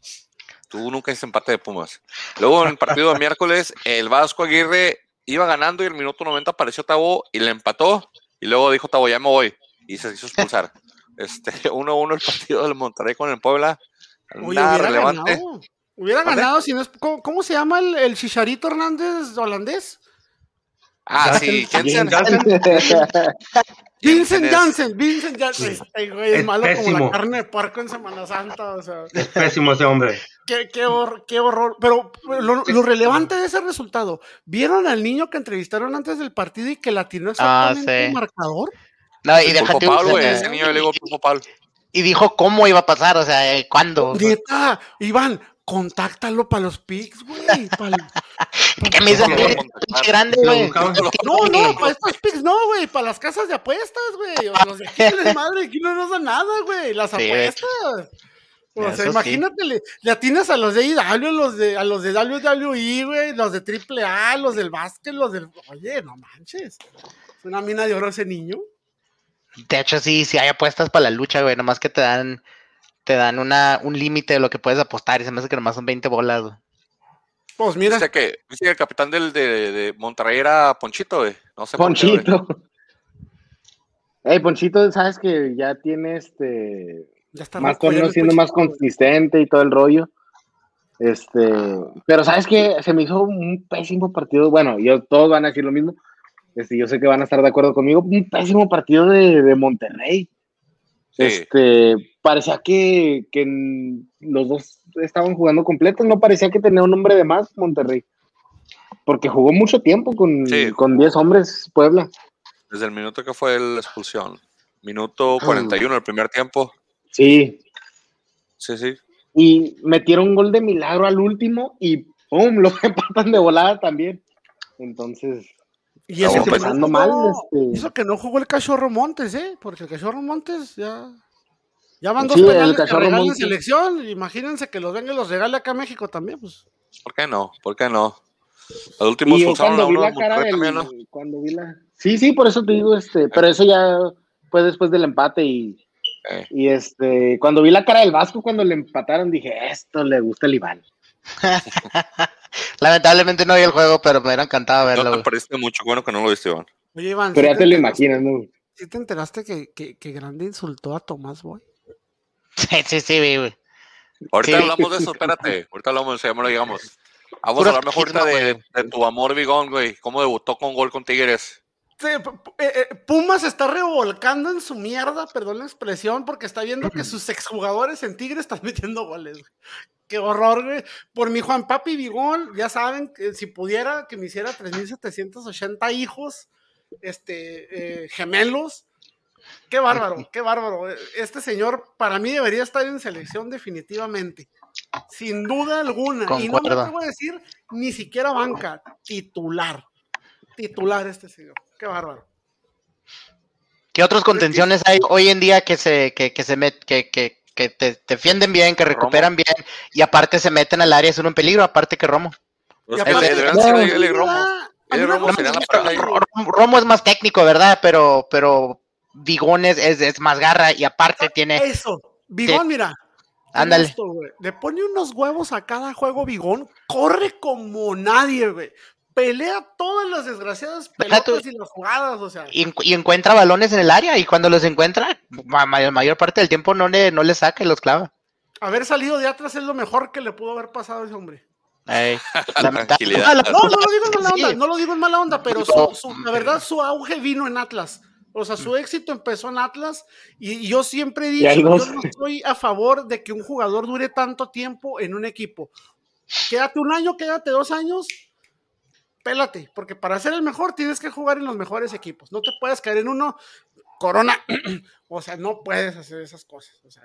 S1: Tú nunca dijiste empate de Pumas. Luego en el partido de miércoles, el Vasco Aguirre iba ganando y el minuto 90 apareció Tabo y le empató. Y luego dijo Tabo, ya me voy. Y se hizo expulsar. Este, 1-1 el partido del Monterrey con el Puebla.
S5: Oye,
S1: Nada
S5: hubiera
S1: relevante.
S5: ganado. Hubiera ganado si no es. ¿Cómo, cómo se llama el, el Chicharito Hernández holandés?
S1: Ah, sí, Jensen.
S2: Jansen,
S5: Vincent Janssen, Vincent Janssen. Este güey es,
S2: Es
S5: malo como
S2: pésimo.
S5: la carne de puerco en Semana Santa. O sea,
S2: es pésimo ese hombre.
S5: qué, qué, hor- qué horror. Pero lo, lo relevante de ese resultado, ¿vieron al niño que entrevistaron antes del partido y que latinó
S4: Ah,
S5: exactamente
S4: sí.
S5: el marcador?
S4: No, y déjate
S1: güey.
S4: eh,
S1: Ese niño le digo Pablo.
S4: y dijo cómo iba a pasar, o sea, eh, cuándo.
S5: Neta, Iván, contáctalo para los pics, güey. pa'l-
S4: que me dice
S1: No lo
S4: que
S1: voy a
S4: es
S1: contactar.
S4: pinche grande, güey.
S5: No, no, para estos picks no, güey, para las casas de apuestas, güey. O los de aquí les madre, aquí no nos da nada, güey, las
S4: Sí,
S5: apuestas. O sea,
S4: sí.
S5: imagínate, le, le atinas a los de IW, los de, a los de WWE, güey, los de AAA, los del básquet, los del... Oye, no manches. Es una mina de oro ese niño.
S4: De hecho, sí, sí hay apuestas para la lucha, güey. Nomás que te dan, te dan una, un límite de lo que puedes apostar. Y se me hace que nomás son 20 bolas, güey.
S5: Pues mira,
S1: Dice que, dice que el capitán del, de, de Monterrey era Ponchito, güey. No sé por qué, güey.
S3: Ponchito. Ey, Ponchito, sabes que ya tiene este
S5: ya está
S3: más
S5: roco, ya
S3: siendo más consistente y todo el rollo. Este, pero sabes que se me hizo un pésimo partido. Bueno, yo todos van a decir lo mismo. Este, yo sé que van a estar de acuerdo conmigo. Un pésimo partido de, de Monterrey.
S1: Sí.
S3: Este, parecía que, que los dos estaban jugando completos. No parecía que tenía un hombre de más Monterrey. Porque jugó mucho tiempo con,
S1: Sí.
S3: con 10 hombres Puebla.
S1: Desde el minuto que fue la expulsión. Minuto 41 el primer tiempo.
S3: Sí,
S1: Sí, sí.
S3: y metieron un gol de milagro al último y ¡pum! lo empatan de volada también. Entonces,
S5: Y eso, que no
S3: mal, este.
S5: eso que no jugó el Cachorro Montes, ¿eh? Porque el Cachorro Montes ya... Ya van dos
S3: Sí, el
S5: penales que
S3: Cachorro
S5: regalan
S3: Montes.
S5: selección. Imagínense que los venga y los regale acá a México también, pues.
S1: ¿Por qué no? ¿Por qué no? Al último
S3: yo
S1: expulsaron a
S3: cuando vi
S1: uno de
S3: la cara
S1: Monterrey
S3: del,
S1: también, ¿no?
S3: cuando vi la sí sí por eso te digo este pero eso ya fue después del empate y
S1: Eh.
S3: y este cuando vi la cara del Vasco cuando le empataron dije esto le gusta al Iván
S4: Lamentablemente no vi el juego, pero me hubiera encantado
S1: No
S4: verlo,
S1: te
S4: güey.
S1: perdiste mucho, bueno que no lo viste, Iván.
S5: Oye, Iván.
S3: pero
S5: ¿sí
S3: ya te lo imaginas no
S5: ¿Sí te enteraste que, que, que Grande insultó a Tomás Boy?
S4: Sí, sí, sí, vi, güey.
S1: Ahorita
S4: Sí.
S1: hablamos de eso, espérate. Ahorita hablamos de eso, ya me lo digamos. Vamos
S4: Puro
S1: a hablar mejor de, de tu amor Bigón, güey. ¿Cómo debutó con gol con Tigres?
S5: Eh, eh, Pumas se está revolcando en su mierda, perdón la expresión, porque está viendo que sus exjugadores en Tigres están metiendo goles. Qué horror, güey. Por mi Juan Papi Bigón, ya saben que si pudiera que me hiciera 3.780 hijos, este, eh, gemelos. Qué bárbaro, qué bárbaro. Este señor para mí debería estar en selección definitivamente. Sin duda alguna. Y no me atrevo a decir ni siquiera banca, titular. Titular este señor. Qué bárbaro.
S4: ¿Qué otros contenciones hay hoy en día que se, que, que se met, que, que, que te defienden bien, que recuperan bien y aparte se meten al área, son un peligro, aparte que Romo?
S1: Pues, ser Romo.
S4: es más técnico, ¿verdad? Pero, pero Vigón es, es, es más garra y aparte tiene...
S5: Eso. Bigón, mira. qué
S4: Ándale.
S5: Le pone unos huevos a cada juego Bigón. Corre como nadie, güey. Pelea todas las desgraciadas
S4: tú-
S5: pelotas y las jugadas, o sea.
S4: Y, encu- y encuentra balones en el área y cuando los encuentra, ma- mayor, mayor parte del tiempo no le, no le saca y los clava.
S5: Haber salido de atrás es lo mejor que le pudo haber pasado a ese hombre.
S4: Ey,
S1: tranquilidad.
S4: Ah, la-
S5: No, no lo digo en mala
S4: Sí.
S5: onda, no lo digo en mala onda, pero su- la verdad su auge vino en Atlas. O sea, su éxito empezó en Atlas y, y yo siempre he dicho, yo no estoy a favor de que un jugador dure tanto tiempo en un equipo. Quédate un año, quédate dos años, pélate, porque para ser el mejor tienes que jugar en los mejores equipos. No te puedes caer en uno, corona, o sea, no puedes hacer esas cosas. O sea,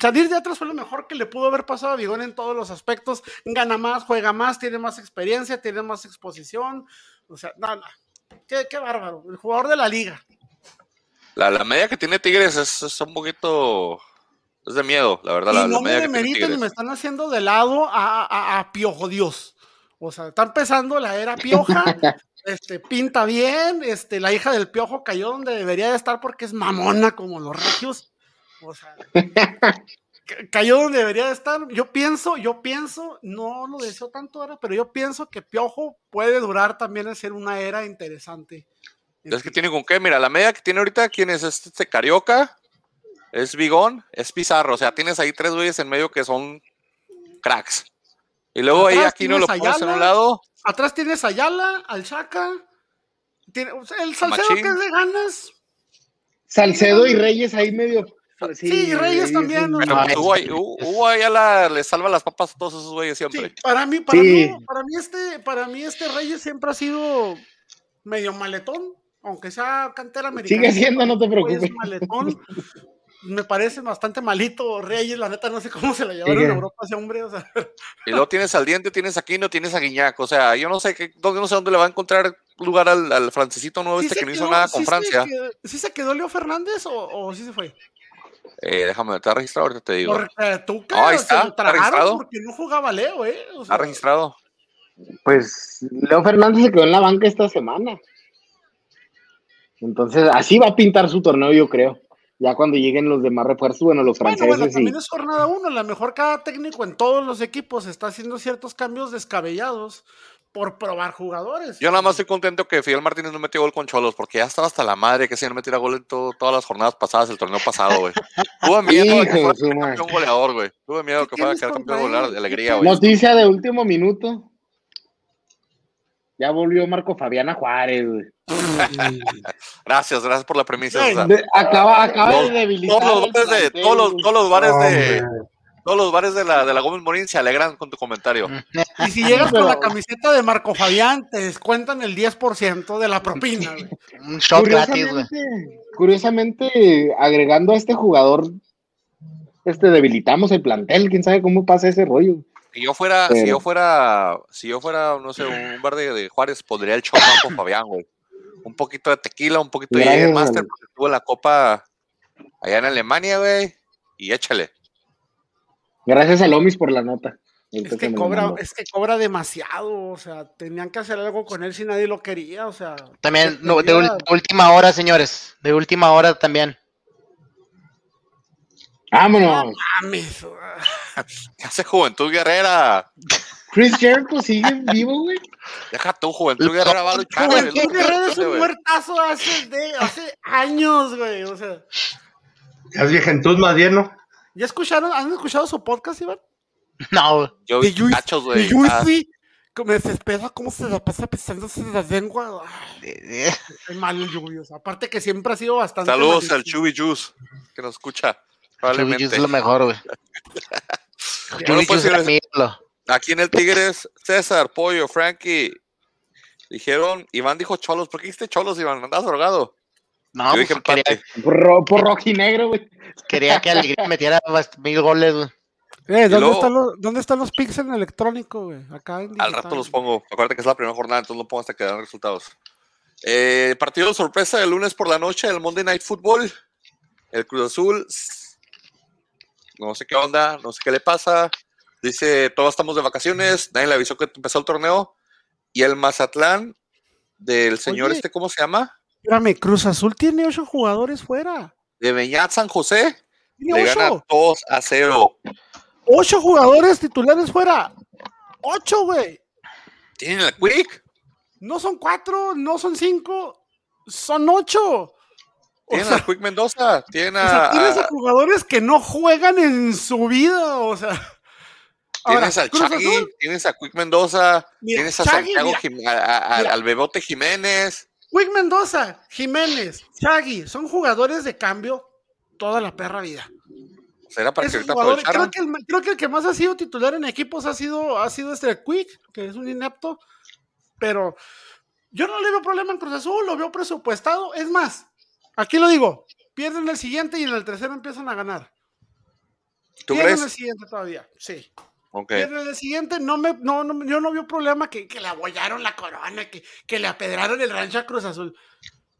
S5: salir de atrás fue lo mejor que le pudo haber pasado a Bigón en todos los aspectos. Gana más, juega más, tiene más experiencia, tiene más exposición. O sea, no, no. Qué, qué bárbaro. El jugador de la liga.
S1: La, la media que tiene Tigres es, es un poquito. Es de miedo, la verdad.
S5: y
S1: La,
S5: no me
S1: media
S5: demeriten y me están haciendo de lado a, a- a Piojo Dios. O sea, está empezando la era pioja este, pinta bien, este, la hija del piojo cayó donde debería de estar porque es mamona como los regios. O sea, ca- cayó donde debería de estar. Yo pienso, yo pienso, no lo deseo tanto ahora, pero yo pienso que Piojo puede durar también en ser una era interesante.
S1: Es que tiene con qué, mira, la media que tiene ahorita, ¿quién es este, este Carioca? Es Bigón, es Pizarro, o sea, tienes ahí tres güeyes en medio que son cracks. Y luego ahí aquí no lo pones en un lado,
S5: Atrás tienes a Ayala, al Chaca, tiene, o sea, el Salcedo
S1: Machín.
S5: que es de ganas.
S3: Salcedo y Reyes ahí medio.
S5: Sí, y Reyes también, ¿no?
S1: pero
S4: No,
S1: pues, Hugo, Hugo Ayala le salva las papas a todos esos güeyes siempre.
S5: Sí, para mí, para
S3: Sí.
S5: mí, para mí este, para mí este Reyes siempre ha sido medio maletón, aunque sea cantera americana.
S3: Sigue siendo, no te preocupes.
S5: Es maletón. Me parece bastante malito Reyes, la neta, no sé cómo se la llevaron
S2: Sigue.
S5: en Europa ese hombre, o sea,
S1: Y luego tienes al diente, tienes a Quino, tienes a Guiñac. O sea, yo no sé qué, dónde, no sé dónde le va a encontrar lugar al, al francesito nuevo
S5: ¿sí
S1: este
S5: se
S1: que no hizo nada
S5: sí
S1: con
S5: se
S1: Francia.
S5: quedó- ¿Sí se quedó Leo Fernández o, o sí se fue?
S1: Eh, déjame, está registrado, ahorita te digo.
S5: Porque tú que
S1: No, ahí
S5: se
S1: está,
S5: lo
S1: está registrado.
S5: porque no jugaba Leo, ¿eh? O
S1: Está registrado.
S3: Pues Leo Fernández se quedó en la banca esta semana. Entonces, así va a pintar su torneo, yo creo. Ya cuando lleguen los demás refuerzos, bueno, los
S5: Bueno,
S3: franceses
S5: bueno,
S3: y-
S5: también es jornada uno. A lo mejor cada técnico en todos los equipos está haciendo ciertos cambios descabellados por probar jugadores.
S1: Yo nada más estoy contento que Fidel Martínez no metió gol con Cholos, porque ya estaba hasta la madre que se no metiera gol en todo- todas las jornadas pasadas del torneo pasado, güey. Tuve miedo de que fuera campeón goleador, güey. Tuve miedo
S5: ¿Qué
S1: que fuera a quedar campeón goleador de
S5: ¿Qué
S1: alegría, güey.
S3: Noticia de último minuto. Ya volvió Marco Fabiana Juárez, güey.
S1: Gracias, gracias por la premisa. César.
S3: De- acaba acaba
S1: Los-
S3: de debilitar.
S1: todos los de, todos los,
S3: güey.
S1: todos los bares de, todos los bares de la, de la Gómez Morín se alegran con tu comentario.
S5: Y si llegas con la camiseta de Marco Fabián, te descuentan el 10% de la propina.
S4: Un shot gratis, güey.
S3: Curiosamente, curiosamente, agregando a este jugador, este debilitamos el plantel, quién sabe cómo pasa ese rollo.
S1: Si yo fuera, si yo fuera, si yo fuera, no sé, un bar de, de Juárez, pondría el chopa con Fabián, güey. Un poquito de tequila, un poquito de Jägermeister,
S3: Dani.
S1: porque tuvo la copa allá en Alemania, güey. Y échale.
S3: Gracias a Lomis por la nota.
S5: Es que, cobra, es que cobra demasiado, o sea, tenían que hacer algo con él si nadie lo quería, o sea.
S4: También, no, de última hora, señores. De última hora también.
S3: Vámonos.
S5: mames,
S1: ¿Qué hace Juventud Guerrera?
S3: Chris Jericho sigue vivo, güey.
S1: Deja tu Juventud Guerrera, va a luchar.
S5: Juventud
S1: es
S5: Guerrero es un muertazo hace, de, hace años, güey. O sea,
S2: ya es viejentud más bien, ¿no?
S5: ¿ya escucharon? ¿Han escuchado su podcast, Iván?
S4: No.
S1: Yo vi cachos,
S5: de
S1: güey.
S5: Yui,
S1: Ah,
S5: me desespera cómo se la pasa pisándose la lengua. Ay,
S4: Eh,
S5: Es malo el Yui, o sea, aparte que siempre ha sido bastante.
S1: Saludos al Chubi Juice, que nos escucha.
S4: Chuy
S1: Probablemente.
S4: es lo mejor, güey. Chuy
S1: pues,
S4: es
S1: señores,
S4: mi ídolo.
S1: Aquí en el Tigres, César, Pollo, Frankie. Dijeron, Iván dijo cholos. ¿Por qué dijiste cholos, Iván? ¿Andabas drogado?
S4: No,
S1: Yo dije
S4: pues, quería.
S3: Por, por rojinegro, güey.
S4: quería que Alegría metiera mil goles, güey.
S5: Eh, ¿dónde,
S1: luego-
S5: están los, ¿Dónde están los pics en electrónico, güey? Acá en
S1: Al rato los pongo. Acuérdate que es la primera jornada, entonces lo pongo hasta que dan resultados. Eh, partido de sorpresa el lunes por la noche, el Monday Night Football. El Cruz Azul. No sé qué onda, no sé qué le pasa. Dice, todos estamos de vacaciones, nadie le avisó que empezó el torneo. Y el Mazatlán del señor
S5: Oye.
S1: este, ¿cómo se llama?
S5: Espérame, Cruz Azul tiene ocho jugadores fuera.
S1: De Beñat San José. Le gana
S5: ocho.
S1: 2 a 0.
S5: Ocho jugadores titulares fuera. Ocho, güey.
S1: Tienen el Quick.
S5: No son cuatro, no son cinco, son ocho. O
S1: Tienen
S5: sea,
S1: al Quick Mendoza. Tienen
S5: o sea,
S1: a,
S5: tienes a
S1: a-
S5: jugadores que no juegan en su vida, o sea. Ahora,
S1: tienes al
S5: Cruz
S1: Chagui,
S5: Azul,
S1: tienes a Quick Mendoza,
S5: Mira,
S1: tienes a
S5: Chagui,
S1: Santiago,
S5: mira.
S1: Jim- a- a- a-
S5: Mira.
S1: al Bebote Jiménez.
S5: Wick Mendoza, Jiménez, Chagui, son jugadores de cambio toda la perra vida.
S1: Será para que ahorita
S5: creo, que el, creo que el que más ha sido titular en equipos ha sido, ha sido este Quick, que es un inepto, pero yo no le veo problema en Cruz Azul, lo veo presupuestado. Es más, aquí lo digo, pierden el siguiente y en el tercero empiezan a ganar.
S1: ¿Tú
S5: pierden
S1: crees?
S5: el siguiente todavía, sí.
S1: Ok.
S5: Pierden el siguiente, no me, no, no, yo no veo problema que, que le abollaron la corona, que, que le apedraron el rancho a Cruz Azul.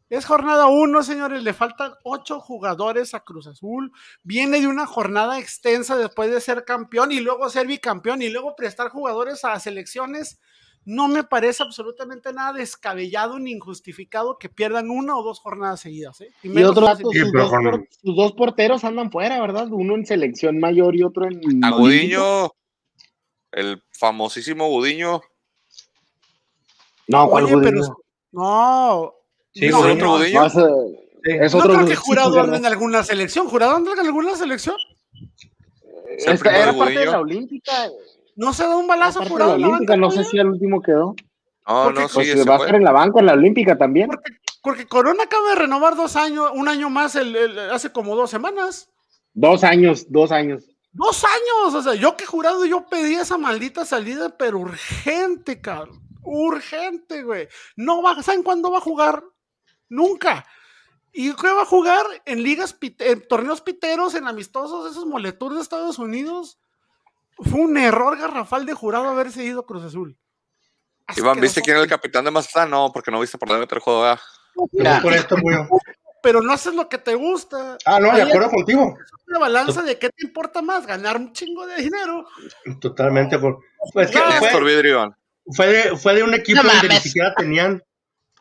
S5: Es jornada uno, señores, le faltan ocho jugadores a Cruz Azul. Viene de una jornada extensa después de ser campeón y luego ser bicampeón y luego prestar jugadores a selecciones. No me parece absolutamente nada descabellado ni injustificado que pierdan una o dos jornadas seguidas. ¿eh?
S3: Y
S5: menos
S3: otro dato,
S2: Sí,
S3: sus,
S2: pero
S3: dos
S2: con-
S3: por- sus dos porteros andan fuera, ¿verdad? Uno en selección mayor y otro en.
S1: Agudiño, el famosísimo Gudiño.
S3: No, ¿cuál
S5: Oye, pero
S3: Gudiño?
S5: no.
S2: Sí,
S5: no,
S1: ¿Es
S2: Gudiño.
S1: otro Gudiño?
S3: No, es
S5: no
S3: otro
S5: creo que jurado ande en alguna selección. ¿Jurado anda en alguna selección?
S1: Es
S3: era parte de la Olímpica.
S5: ¿No se da un balazo jurado
S3: la
S5: en la
S3: Olímpica,
S5: banca
S3: no sé si al último quedó.
S1: No,
S5: Porque,
S1: no, sí,
S3: Pues va a estar en la banca en la Olímpica también.
S5: Porque, porque Corona acaba de renovar dos años, un año más el- el- hace como dos semanas.
S3: Dos años, dos años.
S5: Dos años, o sea, yo que jurado, yo pedí esa maldita salida, pero urgente, cabrón. Urgente, güey. No va, ¿saben cuándo va a jugar? Nunca. ¿Y qué va a jugar? En ligas, en torneos piteros, en amistosos, esos moletours de Estados Unidos. Fue un error garrafal de jurado haberse ido a Cruz Azul.
S1: Iván, ¿viste quién era el capitán de Mazatlán? No, porque no viste por dónde meter el juego. ah.
S2: Por esto.
S5: Pero no haces lo que te gusta.
S2: Ah, no, de acuerdo contigo.
S5: es una balanza de qué te importa más, ganar un chingo de dinero.
S2: Totalmente. Por... Pues que fue,
S1: Vidrio, Iván.
S2: fue, de, fue de un equipo
S4: No
S2: donde ni siquiera tenían.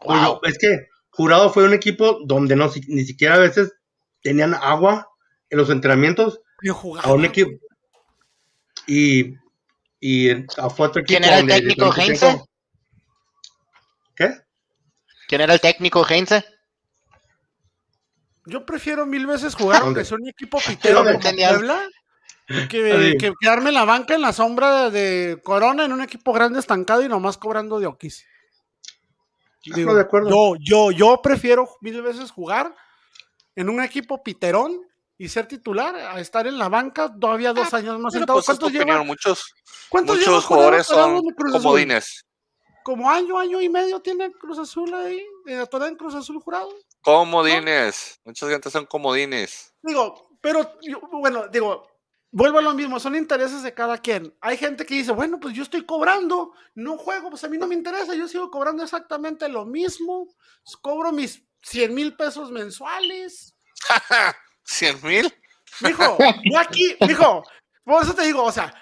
S4: Wow.
S2: Es que Jurado fue un equipo donde no si- ni siquiera a veces tenían agua en los entrenamientos
S5: Bien
S2: a
S5: jugado.
S2: un equipo. Y, y a fue otro equipo.
S4: ¿Quién era el técnico, Heinze?
S2: ¿Qué?
S4: ¿Quién era el técnico, Heinze?
S5: Yo prefiero mil veces jugar aunque sea un equipo pitero
S2: ¿Dónde
S5: como? Puebla que,
S2: Así.
S5: que quedarme en la banca en la sombra de Corona en un equipo grande estancado y nomás cobrando de Oquis.
S2: De acuerdo.
S5: Yo, yo, yo prefiero mil veces jugar en un equipo piterón y ser titular a estar en la banca todavía dos años más sentado.
S1: pues
S5: ¿Cuántos lleva?
S1: opinión, muchos,
S5: ¿Cuántos lleva
S1: muchos
S5: Jurado
S1: jugadores son comodines.
S5: Como año, año y medio tiene Cruz Azul ahí, eh, en Cruz Azul jurado.
S1: Comodines. Muchas gente son comodines.
S5: Digo, pero yo- bueno, digo, vuelvo a lo mismo, son intereses de cada quien. Hay gente que dice, bueno, pues yo estoy cobrando, no juego, pues a mí no me interesa, yo sigo cobrando exactamente lo mismo, cobro mis 100 mil pesos mensuales.
S1: ¿Cien mil?
S5: Mijo, yo aquí, mijo, por eso te digo, o sea,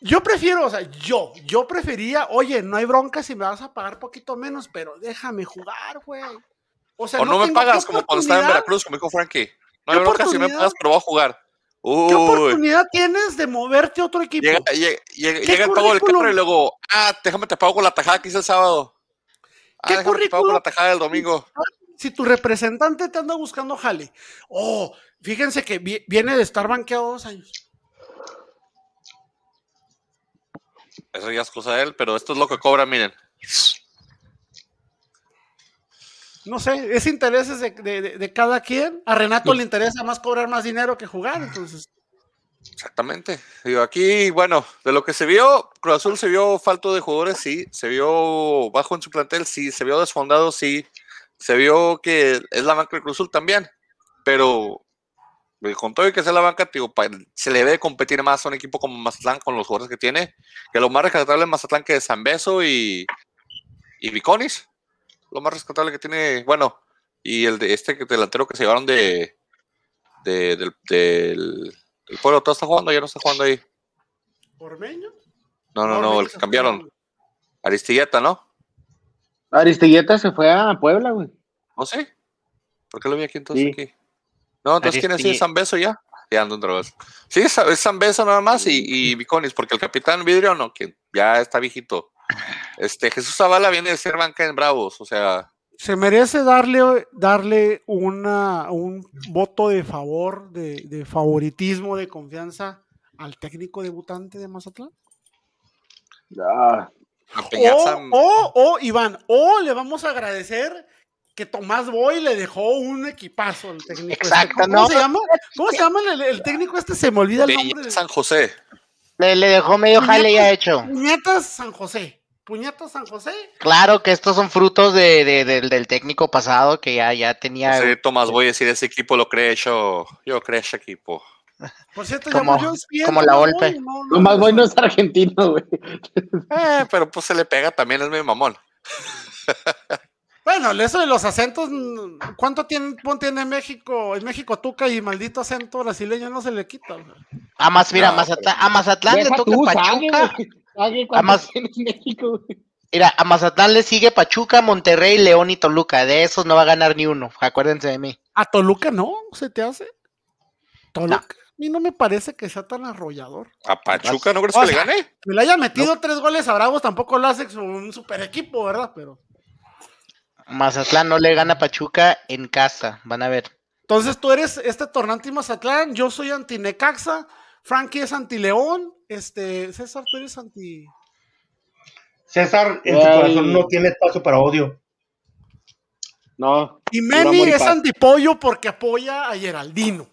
S5: yo prefiero, o sea, yo, yo prefería, oye, no hay bronca si me vas a pagar poquito menos, pero déjame jugar, güey. O sea,
S1: O no, me pagas
S5: ¿qué
S1: como cuando estaba en Veracruz, como dijo Frankie. No
S5: ¿Qué
S1: hay bronca si me pagas, pero voy a jugar.
S5: ¿Qué
S1: Uy.
S5: oportunidad tienes de moverte a otro equipo?
S1: Llega, llega, llega-
S5: ¿Qué
S1: el pago del
S5: currículum?
S1: carro y luego, ah, déjame te pago con la tajada que hice el sábado. Ah,
S5: ¿Qué
S1: déjame te pago con
S5: currículum?
S1: la tajada del domingo.
S5: Si tu representante te anda buscando jale, oh, fíjense que vi- viene de estar banqueado dos años.
S1: Eso ya es cosa de él, pero esto es lo que cobra, miren.
S5: No sé, es intereses de, de- de- de cada quien. A Renato le interesa más cobrar más dinero que jugar, entonces.
S1: Exactamente. Digo, aquí, bueno, de lo que se vio, Cruz Azul se vio falto de jugadores, sí. Se vio bajo en su plantel, sí. Se vio desfondado, sí. Se vio que es la banca de Cruz Azul también. Pero con todo y que sea la banca, se le debe competir más a un equipo como Mazatlán con los jugadores que tiene. Que lo más rescatable en Mazatlán que es Zambeso y, y Viconis. Lo más rescatable que tiene, bueno, y el de este que- delantero que se llevaron de, de- del, del, del pueblo, todo está jugando, ya no está jugando ahí.
S5: ¿Ormeño?
S1: No, no, no, el que cambiaron. Aristilleta, ¿no?
S3: Aristilleta se fue a Puebla, güey.
S1: ¿No sé? ¿Por qué lo vi aquí entonces
S3: Sí.
S1: aquí? No, entonces ¿quién es? ¿Sí San Beso ya? Ya ando otra vez. Sí, es, San Beso nada más y, y Viconis, porque el capitán Vidrio no, que ya está viejito. Este, Jesús Zavala viene de ser banca en Bravos, o sea,
S5: Se merece darle, darle una, un voto de favor, de, de favoritismo, de confianza al técnico debutante de Mazatlán.
S3: Ah,
S1: a Peñaza,
S5: O, o, o, Iván, o le vamos a agradecer que Tomás Boy le dejó un equipazo al técnico. este.
S4: Exacto,
S5: ¿Cómo,
S4: no.
S5: se llama? ¿Cómo se llama el, el técnico este? Se me olvida el nombre.
S1: San José.
S4: Le, le dejó medio jale ya hecho.
S5: Puñetas San José. Puñetas San José.
S4: Claro que estos son frutos de, de- del, del técnico pasado que ya, ya tenía.
S1: Sí, Tomás, voy a decir, ese equipo lo cree yo. Yo creo ese equipo.
S5: Por cierto,
S4: Como-
S5: ya murió Espien,
S4: como la.
S5: Boy, no, no,
S3: Nomás
S5: no,
S3: Boy no es argentino, güey.
S1: Eh, pero pues se le pega también, es mi mamón.
S5: Bueno, eso de los acentos, ¿cuánto tiene, tiene México? En México tuca y maldito acento brasileño no se le quita.
S4: A más, mira,
S1: No,
S4: Mazatla- a Mazatlán le toca
S3: tú,
S4: Pachuca.
S3: güey. Sague, ¿cuántos
S4: Además-
S3: tiene en México?
S4: Mira, a Mazatlán le sigue Pachuca, Monterrey, León y Toluca. De esos no va a ganar ni uno. Acuérdense de mí.
S5: A Toluca no, ¿se te hace? Toluca. A mí no me parece que sea tan arrollador.
S1: ¿A Pachuca no crees
S5: O
S1: que le gane?
S5: Que le haya metido tres goles a Bravos tampoco lo hace un super equipo, ¿verdad? Pero.
S4: Mazatlán no le gana a Pachuca en casa. Van a ver.
S5: Entonces tú eres este tornante Mazatlán, yo soy anti Necaxa, Frankie es anti León, este, César, tú eres anti.
S2: César, en tu corazón no tiene espacio para odio.
S3: No.
S5: Y Meni es
S3: paz.
S5: anti Pollo porque apoya a Geraldino.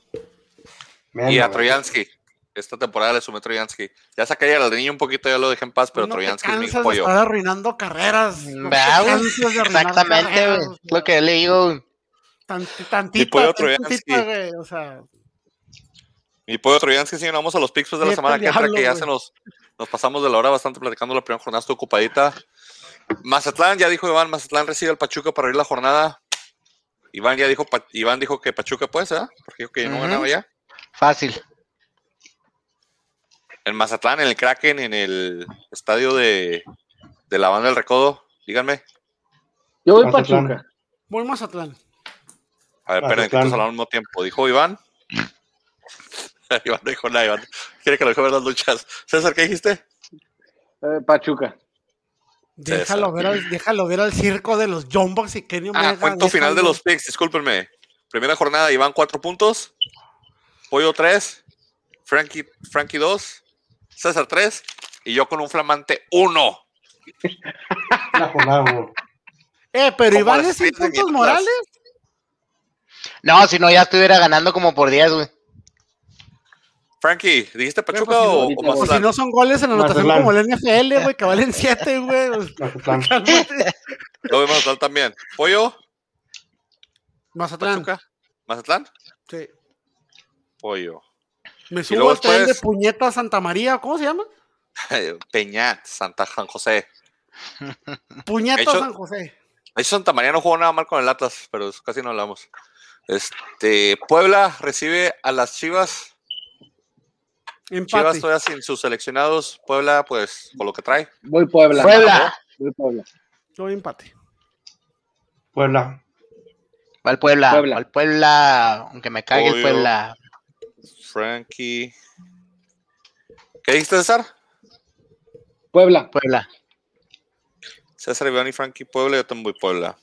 S1: Y a Troyansky. Esta temporada le sumé Troyansky. Ya saqué al niño un poquito, ya lo dejé en paz, pero
S5: no
S1: Troyansky es mi pollo.
S5: estar arruinando carreras. no
S4: Exactamente,
S5: carreras,
S4: Es lo que le digo. güey.
S5: tanti-
S1: Mi
S5: Tantita,
S1: pollo
S5: tantita,
S1: Troyansky.
S5: güey, o sea,
S1: Mi pollo Troyansky, sí, vamos a los picks pues, de la semana que entra, que ya se nos, nos pasamos de la hora bastante platicando la primera jornada, estoy ocupadita. Mazatlán, ya dijo Iván, Mazatlán recibe al Pachuca para abrir la jornada. Iván ya dijo, Iván dijo que Pachuca pues, ¿verdad? Porque dijo que no ganaba ya.
S4: Fácil.
S1: En Mazatlán, en el Kraken, en el estadio de, de la banda del Recodo, díganme.
S3: Yo voy
S2: Mazatlán.
S3: Pachuca.
S5: voy Mazatlán.
S1: A ver, esperen, que al mismo tiempo. ¿Dijo Iván? Iván no dijo nada, Iván. Quiere que lo deje ver las luchas. César, ¿qué dijiste?
S3: Eh, Pachuca.
S5: Déjalo ver, al, déjalo ver al circo de los Jumbox y Kenny
S1: Ah, cuento final de los picks, discúlpenme. Primera jornada, Iván, cuatro puntos. Pollo, tres. Frankie, Frankie, dos. César, tres. Y yo con un flamante, uno.
S2: La jornada, güey.
S5: Eh, pero
S1: Como
S5: Iván es sin
S1: de
S5: puntos morales.
S4: No, si no, ya estuviera ganando como por 10, güey.
S1: Frankie, ¿dijiste Pachuca
S5: pues,
S1: o, o
S5: O si no son goles en anotación como el NFL, güey, que valen 7, güey. pues.
S1: Yo voy Mazatlán también. Pollo,
S5: Mazatlán.
S1: Pachuca. ¿Mazatlán?
S5: Sí.
S1: Pollo.
S5: Me subo al tren de puñeta Santa María. ¿Cómo se llama?
S1: Peñat, Santa San José.
S5: Puñeta
S1: Hecho-
S5: San José.
S1: De hecho, Santa María no jugó nada mal con el Atlas, pero casi no hablamos. Este, Puebla recibe a las Chivas. Chivas todavía sin sus seleccionados. Puebla, pues, con lo que trae.
S3: Voy Puebla.
S4: Puebla.
S3: Voy Puebla.
S5: Yo voy empate.
S2: Puebla.
S4: Va el Puebla.
S3: Puebla.
S4: Va el Puebla. Aunque me cague el. Puebla.
S1: Frankie. ¿Qué dijiste, César?
S3: Puebla.
S4: Puebla.
S1: César, Iván y Frankie Puebla. Yo también voy Puebla.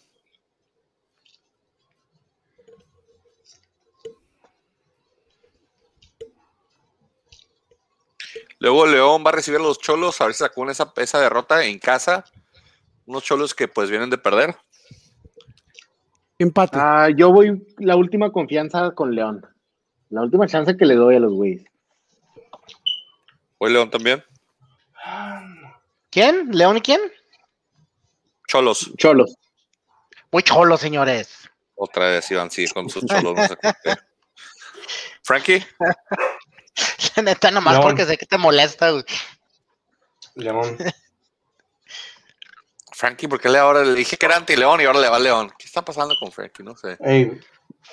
S1: Luego León va a recibir a los Cholos, a ver si sacó esa, esa derrota en casa. Unos Cholos que pues vienen de perder.
S5: Empate.
S3: Ah, yo voy la última confianza con León. La última chance que le doy a los güeyes.
S1: Voy León también.
S4: ¿Quién? ¿León y quién?
S1: Cholos.
S3: Cholos.
S4: Muy cholo, señores.
S1: Otra vez Iván, sí, con sus Cholos. no sé. Frankie,
S4: La neta, nomás
S2: León.
S4: porque sé que te molesta, güey.
S2: León.
S1: Frankie, porque le ahora le dije que era anti León y ahora le va León. ¿Qué está pasando con Frankie? No sé.
S2: Ey,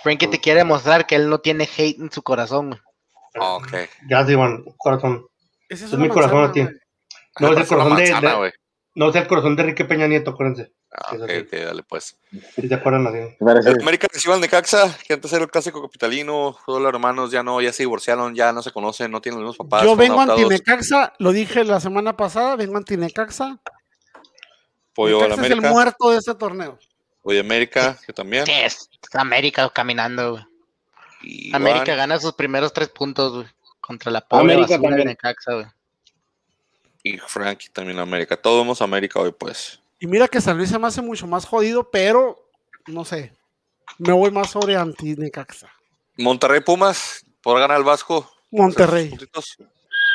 S4: Frankie te quiere mostrar que él no tiene hate en su corazón,
S1: ok.
S2: gracias, Iván. Corazón.
S5: Ese
S2: es mi corazón a ti. No, es el corazón de-
S1: manzana,
S2: de-. No es el corazón de Enrique Peña Nieto, acuérdense.
S1: Ah, ok, dale pues.
S2: Si te acuerdan así.
S1: El América recibe al Necaxa, que antes era el clásico capitalino, todos los hermanos ya no, ya se divorciaron, ya no se conocen, no tienen los mismos papás.
S5: Yo vengo
S1: adoptados.
S5: anti-Necaxa, lo dije la semana pasada, vengo anti-Necaxa.
S1: Pollo
S5: Necaxa es el muerto de este torneo.
S1: Pollo América, que también.
S4: Sí, es América caminando, güey.
S1: Y
S4: América gana sus primeros tres puntos, güey. Contra la pobre
S3: América
S4: basura de. Necaxa, güey.
S1: y Frankie también América. Todos vemos América hoy, pues.
S5: Y mira que San Luis se me hace mucho más jodido, pero no sé. Me voy más sobre anti-Necaxa.
S1: Monterrey Pumas, por ganar el Vasco.
S5: Monterrey.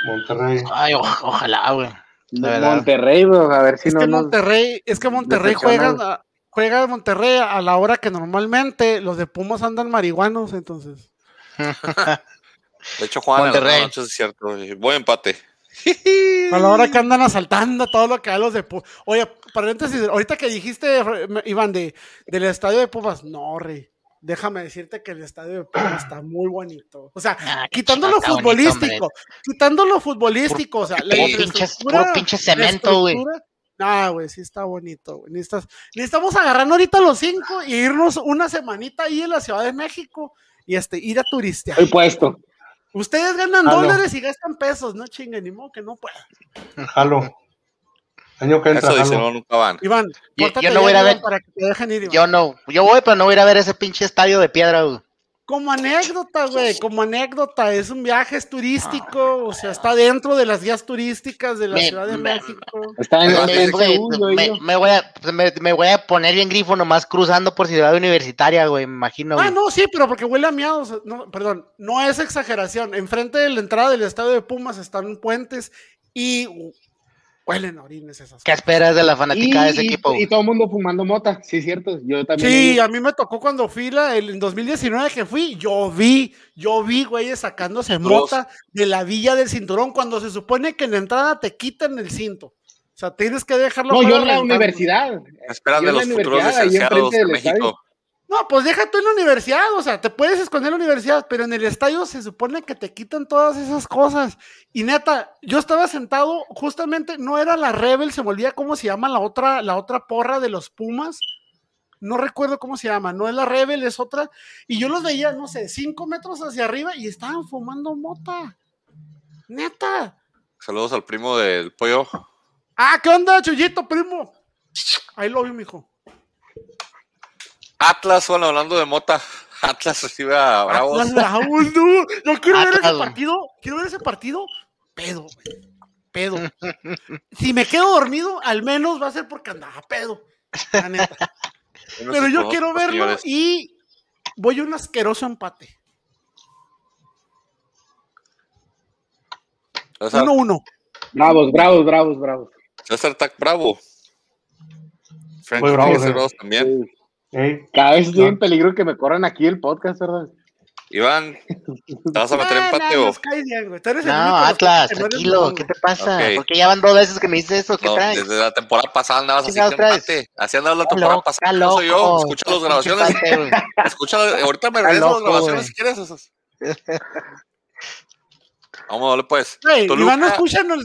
S2: Monterrey.
S4: Ay, o- ojalá, güey. De verdad.
S3: Monterrey, bro, a ver si
S5: Es
S3: no
S5: que
S3: nos...
S5: Monterrey, es que Monterrey juega, juega de Monterrey a la hora que normalmente los de Pumas andan marihuanos, entonces.
S1: De hecho, Juan,
S4: Monterrey.
S1: noches es cierto. Buen empate.
S5: A la hora que andan asaltando todo lo que hay los de Pumas. Oye, paréntesis, ahorita que dijiste, Iván, de, del estadio de Pumas, no, rey. Déjame decirte que el estadio de Pumas está muy bonito. O sea,
S4: Ah,
S5: quitando lo futbolístico, quitando lo futbolístico, o sea, la
S4: Puro pinche,
S5: infraestructura,
S4: puro pinche
S5: la
S4: cemento, güey.
S5: Estructura- Ah, güey, sí está bonito, güey. Necesitas- necesitamos agarrarnos ahorita los cinco y irnos una semanita ahí en la Ciudad de México y este, ir a turistear.
S3: Estoy puesto.
S5: Ustedes ganan
S2: no.
S5: dólares y gastan pesos, no chinguen, ni modo que no puedan.
S2: Jalo. Año que entra,
S1: Eso dice, no, nunca van.
S5: Iván,
S4: Yo- no voy a ir a
S5: ya,
S4: ver-
S5: Iván, para que te dejen ir, Iván.
S4: Yo no, yo voy, pero no voy a ir a ver ese pinche estadio de piedra, güey.
S5: Como anécdota, güey, como anécdota, es un viaje es turístico, o sea, está dentro de las guías turísticas de la
S4: Me-
S5: Ciudad de
S4: me-
S5: México.
S3: Está en,
S1: Me-
S3: he
S4: me, voy a, me, me voy a poner bien grifo nomás cruzando por Ciudad Universitaria, güey, me imagino.
S5: Ah,
S4: güey.
S5: no, sí, pero porque huele a miados. No, perdón, no es exageración. Enfrente de la entrada del estadio de Pumas están puentes y huelen a orines esas
S4: ¿Qué esperas de la fanática de ese
S3: y,
S4: equipo?
S3: y todo el mundo fumando mota, sí, cierto. Yo también.
S5: Sí, a mí me tocó cuando fui la, el, en 2019 que fui, yo vi, yo vi, güeyes, sacándose mota de la villa del cinturón cuando se supone que en la entrada te quitan el cinto. O sea, tienes que dejarlo.
S3: No, yo en la
S5: rentando.
S3: universidad.
S1: Esperan
S3: Yo
S1: de
S3: en
S1: los
S3: la
S1: futuros licenciados
S3: enfrente
S1: de México.
S5: No, pues deja tú en la universidad, o sea, te puedes esconder en la universidad, pero en el estadio se supone que te quitan todas esas cosas. Y neta, yo estaba sentado, justamente, no era la Rebel, se me olvida cómo se llama la otra, la otra porra de los Pumas. No recuerdo cómo se llama, no es la Rebel, es otra. Y yo los veía, no sé, cinco metros hacia arriba y estaban fumando mota. Neta.
S1: Saludos al primo del pollo.
S5: Ah, ¿qué onda, Chuyito, primo? Ahí lo vi, mijo.
S1: Atlas, bueno, hablando de Mota. Atlas recibe a Bravos.
S5: Atlas Bravos, no. Yo quiero ver ese partido. Quiero ver ese partido. Pedo, güey. Pedo. si me quedo dormido, al menos va a ser porque andaba pedo. la neta. Pero yo quiero verlo y voy a un asqueroso empate.
S1: César,
S5: 1-1.
S3: Bravos, bravos, bravos, bravos.
S1: César Tac Bravo. Frankie
S2: Muy bravo,
S1: también.
S3: Sí. Cada vez estoy
S2: No.
S3: en peligro que me corran aquí el podcast, ¿verdad?
S1: Iván, ¿te vas a meter
S5: Ah,
S1: empate
S5: no,
S1: o?
S5: nos cae bien, güey. Tú eres el
S4: No, Atlas,
S5: no eres
S4: tranquilo, ¿qué te pasa?
S1: Ok.
S4: Porque ya van dos veces que me dices eso, ¿qué
S1: No,
S4: traes?
S1: desde la temporada pasada andabas así empate. Así andabas la
S4: Está
S1: temporada
S4: loco,
S1: pasada. No soy yo. Escucha las grabaciones. Escucha, ahorita me regreso las grabaciones si quieres. Vamos, dale pues.
S5: Güey,
S1: Toluca-
S5: Iván no, escucha, no,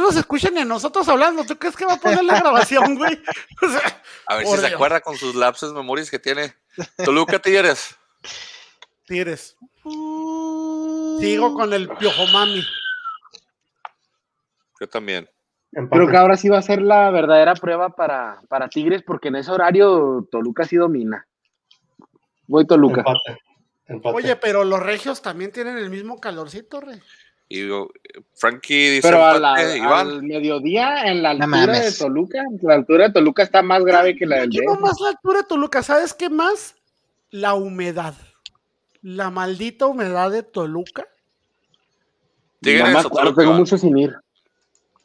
S5: nos escucha ni a nosotros hablando. ¿Tú crees que va a poner la grabación, güey? O sea,
S1: A ver si se acuerda con sus lapsos memorias que tiene. Toluca Tigres.
S5: Tigres. Sigo con el piojo mami.
S1: Yo también.
S3: Creo que ahora sí va a ser la verdadera prueba para, para Tigres, porque en ese horario Toluca sí domina. Voy Toluca.
S2: Empate. Empate.
S5: Oye, pero los regios también tienen el mismo calorcito, rey.
S1: Y Frankie dice
S3: Pero a la- al mediodía, en la
S4: No
S3: altura de
S4: mames.
S3: Toluca, la altura de Toluca está más grave que la del
S5: Yo
S3: DF.
S5: más la altura de Toluca, ¿sabes qué más? La humedad. La maldita humedad de Toluca.
S1: Tigres
S3: No me
S1: o
S3: acuerdo,
S1: Toluca.
S3: tengo mucho sin ir.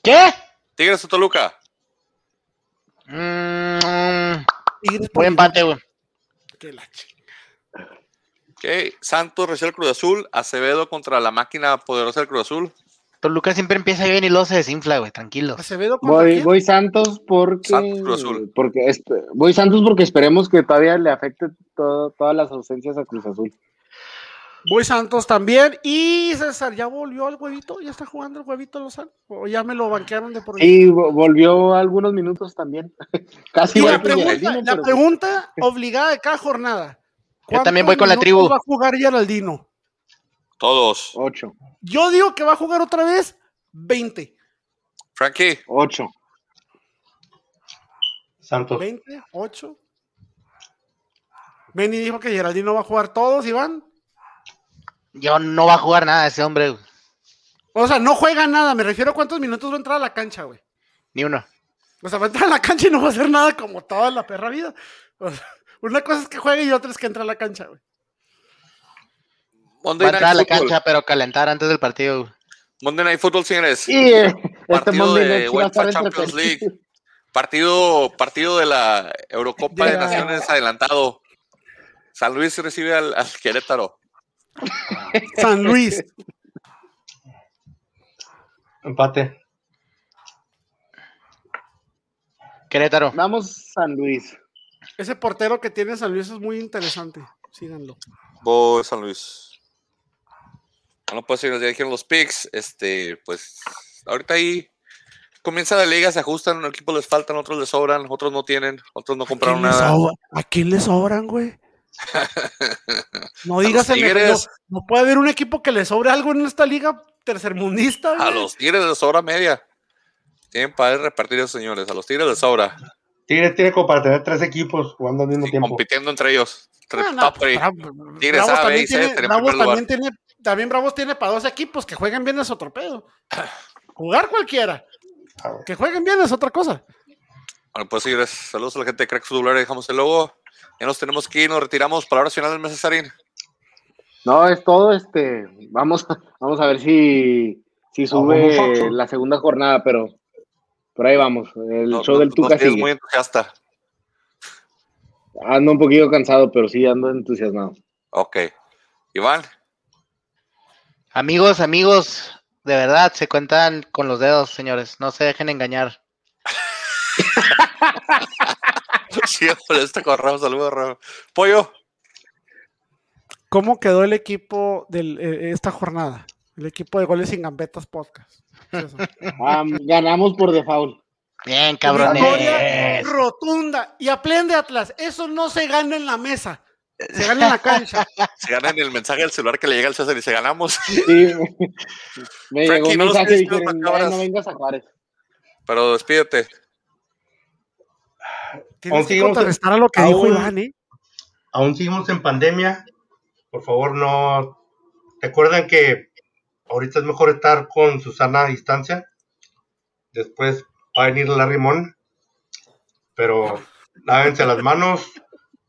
S4: ¿Qué?
S1: Tigres o Toluca.
S4: Mm, Buen empate, güey.
S5: que la chi-
S1: Ok. Santos recibe el Cruz Azul. Acevedo contra la máquina poderosa del Cruz Azul.
S4: Toluca siempre empieza bien y luego se desinfla, güey, tranquilo.
S5: Acevedo contra
S3: Voy,
S5: quién?
S3: voy Santos porque.
S1: Santos, Cruz Azul.
S3: porque voy Santos porque esperemos que todavía le afecte todo- todas las ausencias a Cruz Azul.
S5: Voy Santos también. Y César, ¿ya volvió al huevito? ¿Ya está jugando el huevito Lozano? ¿O ya me lo banquearon de por vida?
S3: Sí, vo- volvió algunos minutos también. Casi
S5: Y la pregunta, la pregunta obligada de cada jornada.
S4: Yo también voy
S5: ¿Cuántos
S4: con la
S5: minutos
S4: tribu.
S5: va a jugar Geraldino?
S1: Todos.
S3: Ocho,
S5: Yo digo que va a jugar otra vez 20.
S1: Frankie.
S3: ocho.
S2: Santos.
S5: 20, 8. Benny dijo que Geraldino va a jugar todos, Iván.
S4: Yo no va a jugar nada ese hombre, güey.
S5: O sea, no juega nada. Me refiero a cuántos minutos va a entrar a la cancha, güey.
S4: Ni uno.
S5: O sea, va a entrar a la cancha y no va a hacer nada como toda la perra vida. O sea, una cosa es que juegue y otra es que entre a la cancha, güey.
S1: Monday
S4: Va a entrar a la
S1: Football.
S4: cancha, pero calentar antes del partido, güey.
S1: Monday Night Football, señores.
S3: Y eh, este
S1: Partido
S3: Monday
S1: de
S3: Night sí va a estar
S1: UEFA Champions
S3: entretenido.
S1: League. Partido, partido de la Eurocopa de
S5: Ya.
S1: Naciones adelantado. San Luis recibe al, al Querétaro.
S5: San Luis.
S2: Empate.
S4: Querétaro.
S3: Vamos San Luis.
S5: Ese portero que tiene San Luis es muy interesante. Síganlo.
S1: Voy San Luis. Bueno, pues señores, ya dijeron los picks. Este, pues, ahorita ahí comienza la liga, se ajustan, equipos les faltan, otros les sobran, otros no tienen, otros no
S5: ¿A
S1: compraron nada.
S5: ¿A quién le sobran, güey? No digas no, no puede haber un equipo que le sobre algo en esta liga tercermundista.
S1: A los Tigres les sobra media. Tienen para repartir señores, a los Tigres les sobra.
S2: Tigres tiene como para tener tres equipos jugando al mismo tiempo.
S1: compitiendo entre ellos.
S5: Ah, no,
S1: top three.
S5: Bra-
S1: Tigres
S5: Bravos
S1: A, B
S5: también
S1: y C
S5: tiene- Bravos
S1: lugar.
S5: también tiene, también Bravos tiene para dos equipos que jueguen bien es otro pedo. Jugar cualquiera.
S2: Ah.
S5: Que jueguen bien es otra cosa.
S1: Bueno, pues Tigres, saludos a la gente de Crack Fútbol, dejamos el logo. Ya nos tenemos que ir, nos retiramos. Palabras finales, Mesa Sarín.
S3: No, es todo, este, vamos, vamos a ver si, si sube la segunda jornada, pero por ahí vamos. El
S1: No-
S3: show
S1: no-
S3: del Tuca sigue.
S1: muy entusiasta.
S3: Ando un poquito cansado, pero sí ando entusiasmado.
S1: Ok. Iván,
S4: Amigos, amigos, de verdad, se cuentan con los dedos, señores. No se dejen engañar.
S1: siempre este con Raúl, saludos, Raúl. Pollo,
S5: ¿Cómo quedó el equipo de esta jornada? El equipo de goles sin gambetas podcast. Es
S3: ganamos por default.
S4: Bien,
S5: Victoria
S4: cabrones.
S5: rotunda. Y aprende Atlas, eso no se gana en la mesa. Se gana en la cancha.
S1: se ganan el mensaje del celular que le llega al César y se ganamos.
S3: Sí, me llegó
S1: Frankie,
S3: un
S1: no nos
S3: mensaje y
S1: pides que nos
S3: dijeron,
S1: macabras.
S3: "Ay, no vengas a Juárez.
S1: Pero despídete.
S5: Tienes
S2: Aún
S5: que
S2: seguimos-
S5: contrarrestar a lo que dijo
S2: aún-
S5: Iván, ¿eh?
S2: Aún seguimos en pandemia. Por favor, no. Recuerden que ahorita es mejor estar con Susana a distancia. Después va a venir la rimón. Pero lávense las manos.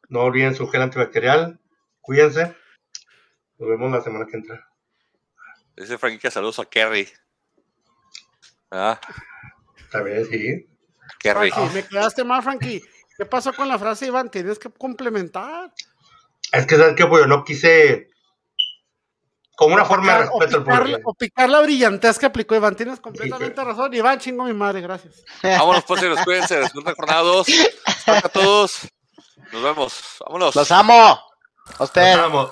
S2: No olviden su gel antibacterial. Cuídense. Nos vemos la semana que entra.
S1: Dice Frankie que saludos a Kerry. Ah,
S2: vez sí.
S1: Kerry.
S5: Frankie, me quedaste mal, Frankie. ¿Qué pasó con la frase, Iván? Tienes que complementar.
S2: Es que, ¿sabes qué? Pues yo no quise. Como una forma de
S5: Picar-
S2: respeto al
S5: picar,
S2: público.
S5: o picar la brillantez que aplicó Iván. Tienes completamente razón. Iván, chingo mi madre, gracias.
S1: Vámonos, pues, señores, cuídense. Disfruten jornada 2. a todos. Nos vemos. Vámonos.
S4: Los amo. A ustedes.
S2: Nos vemos.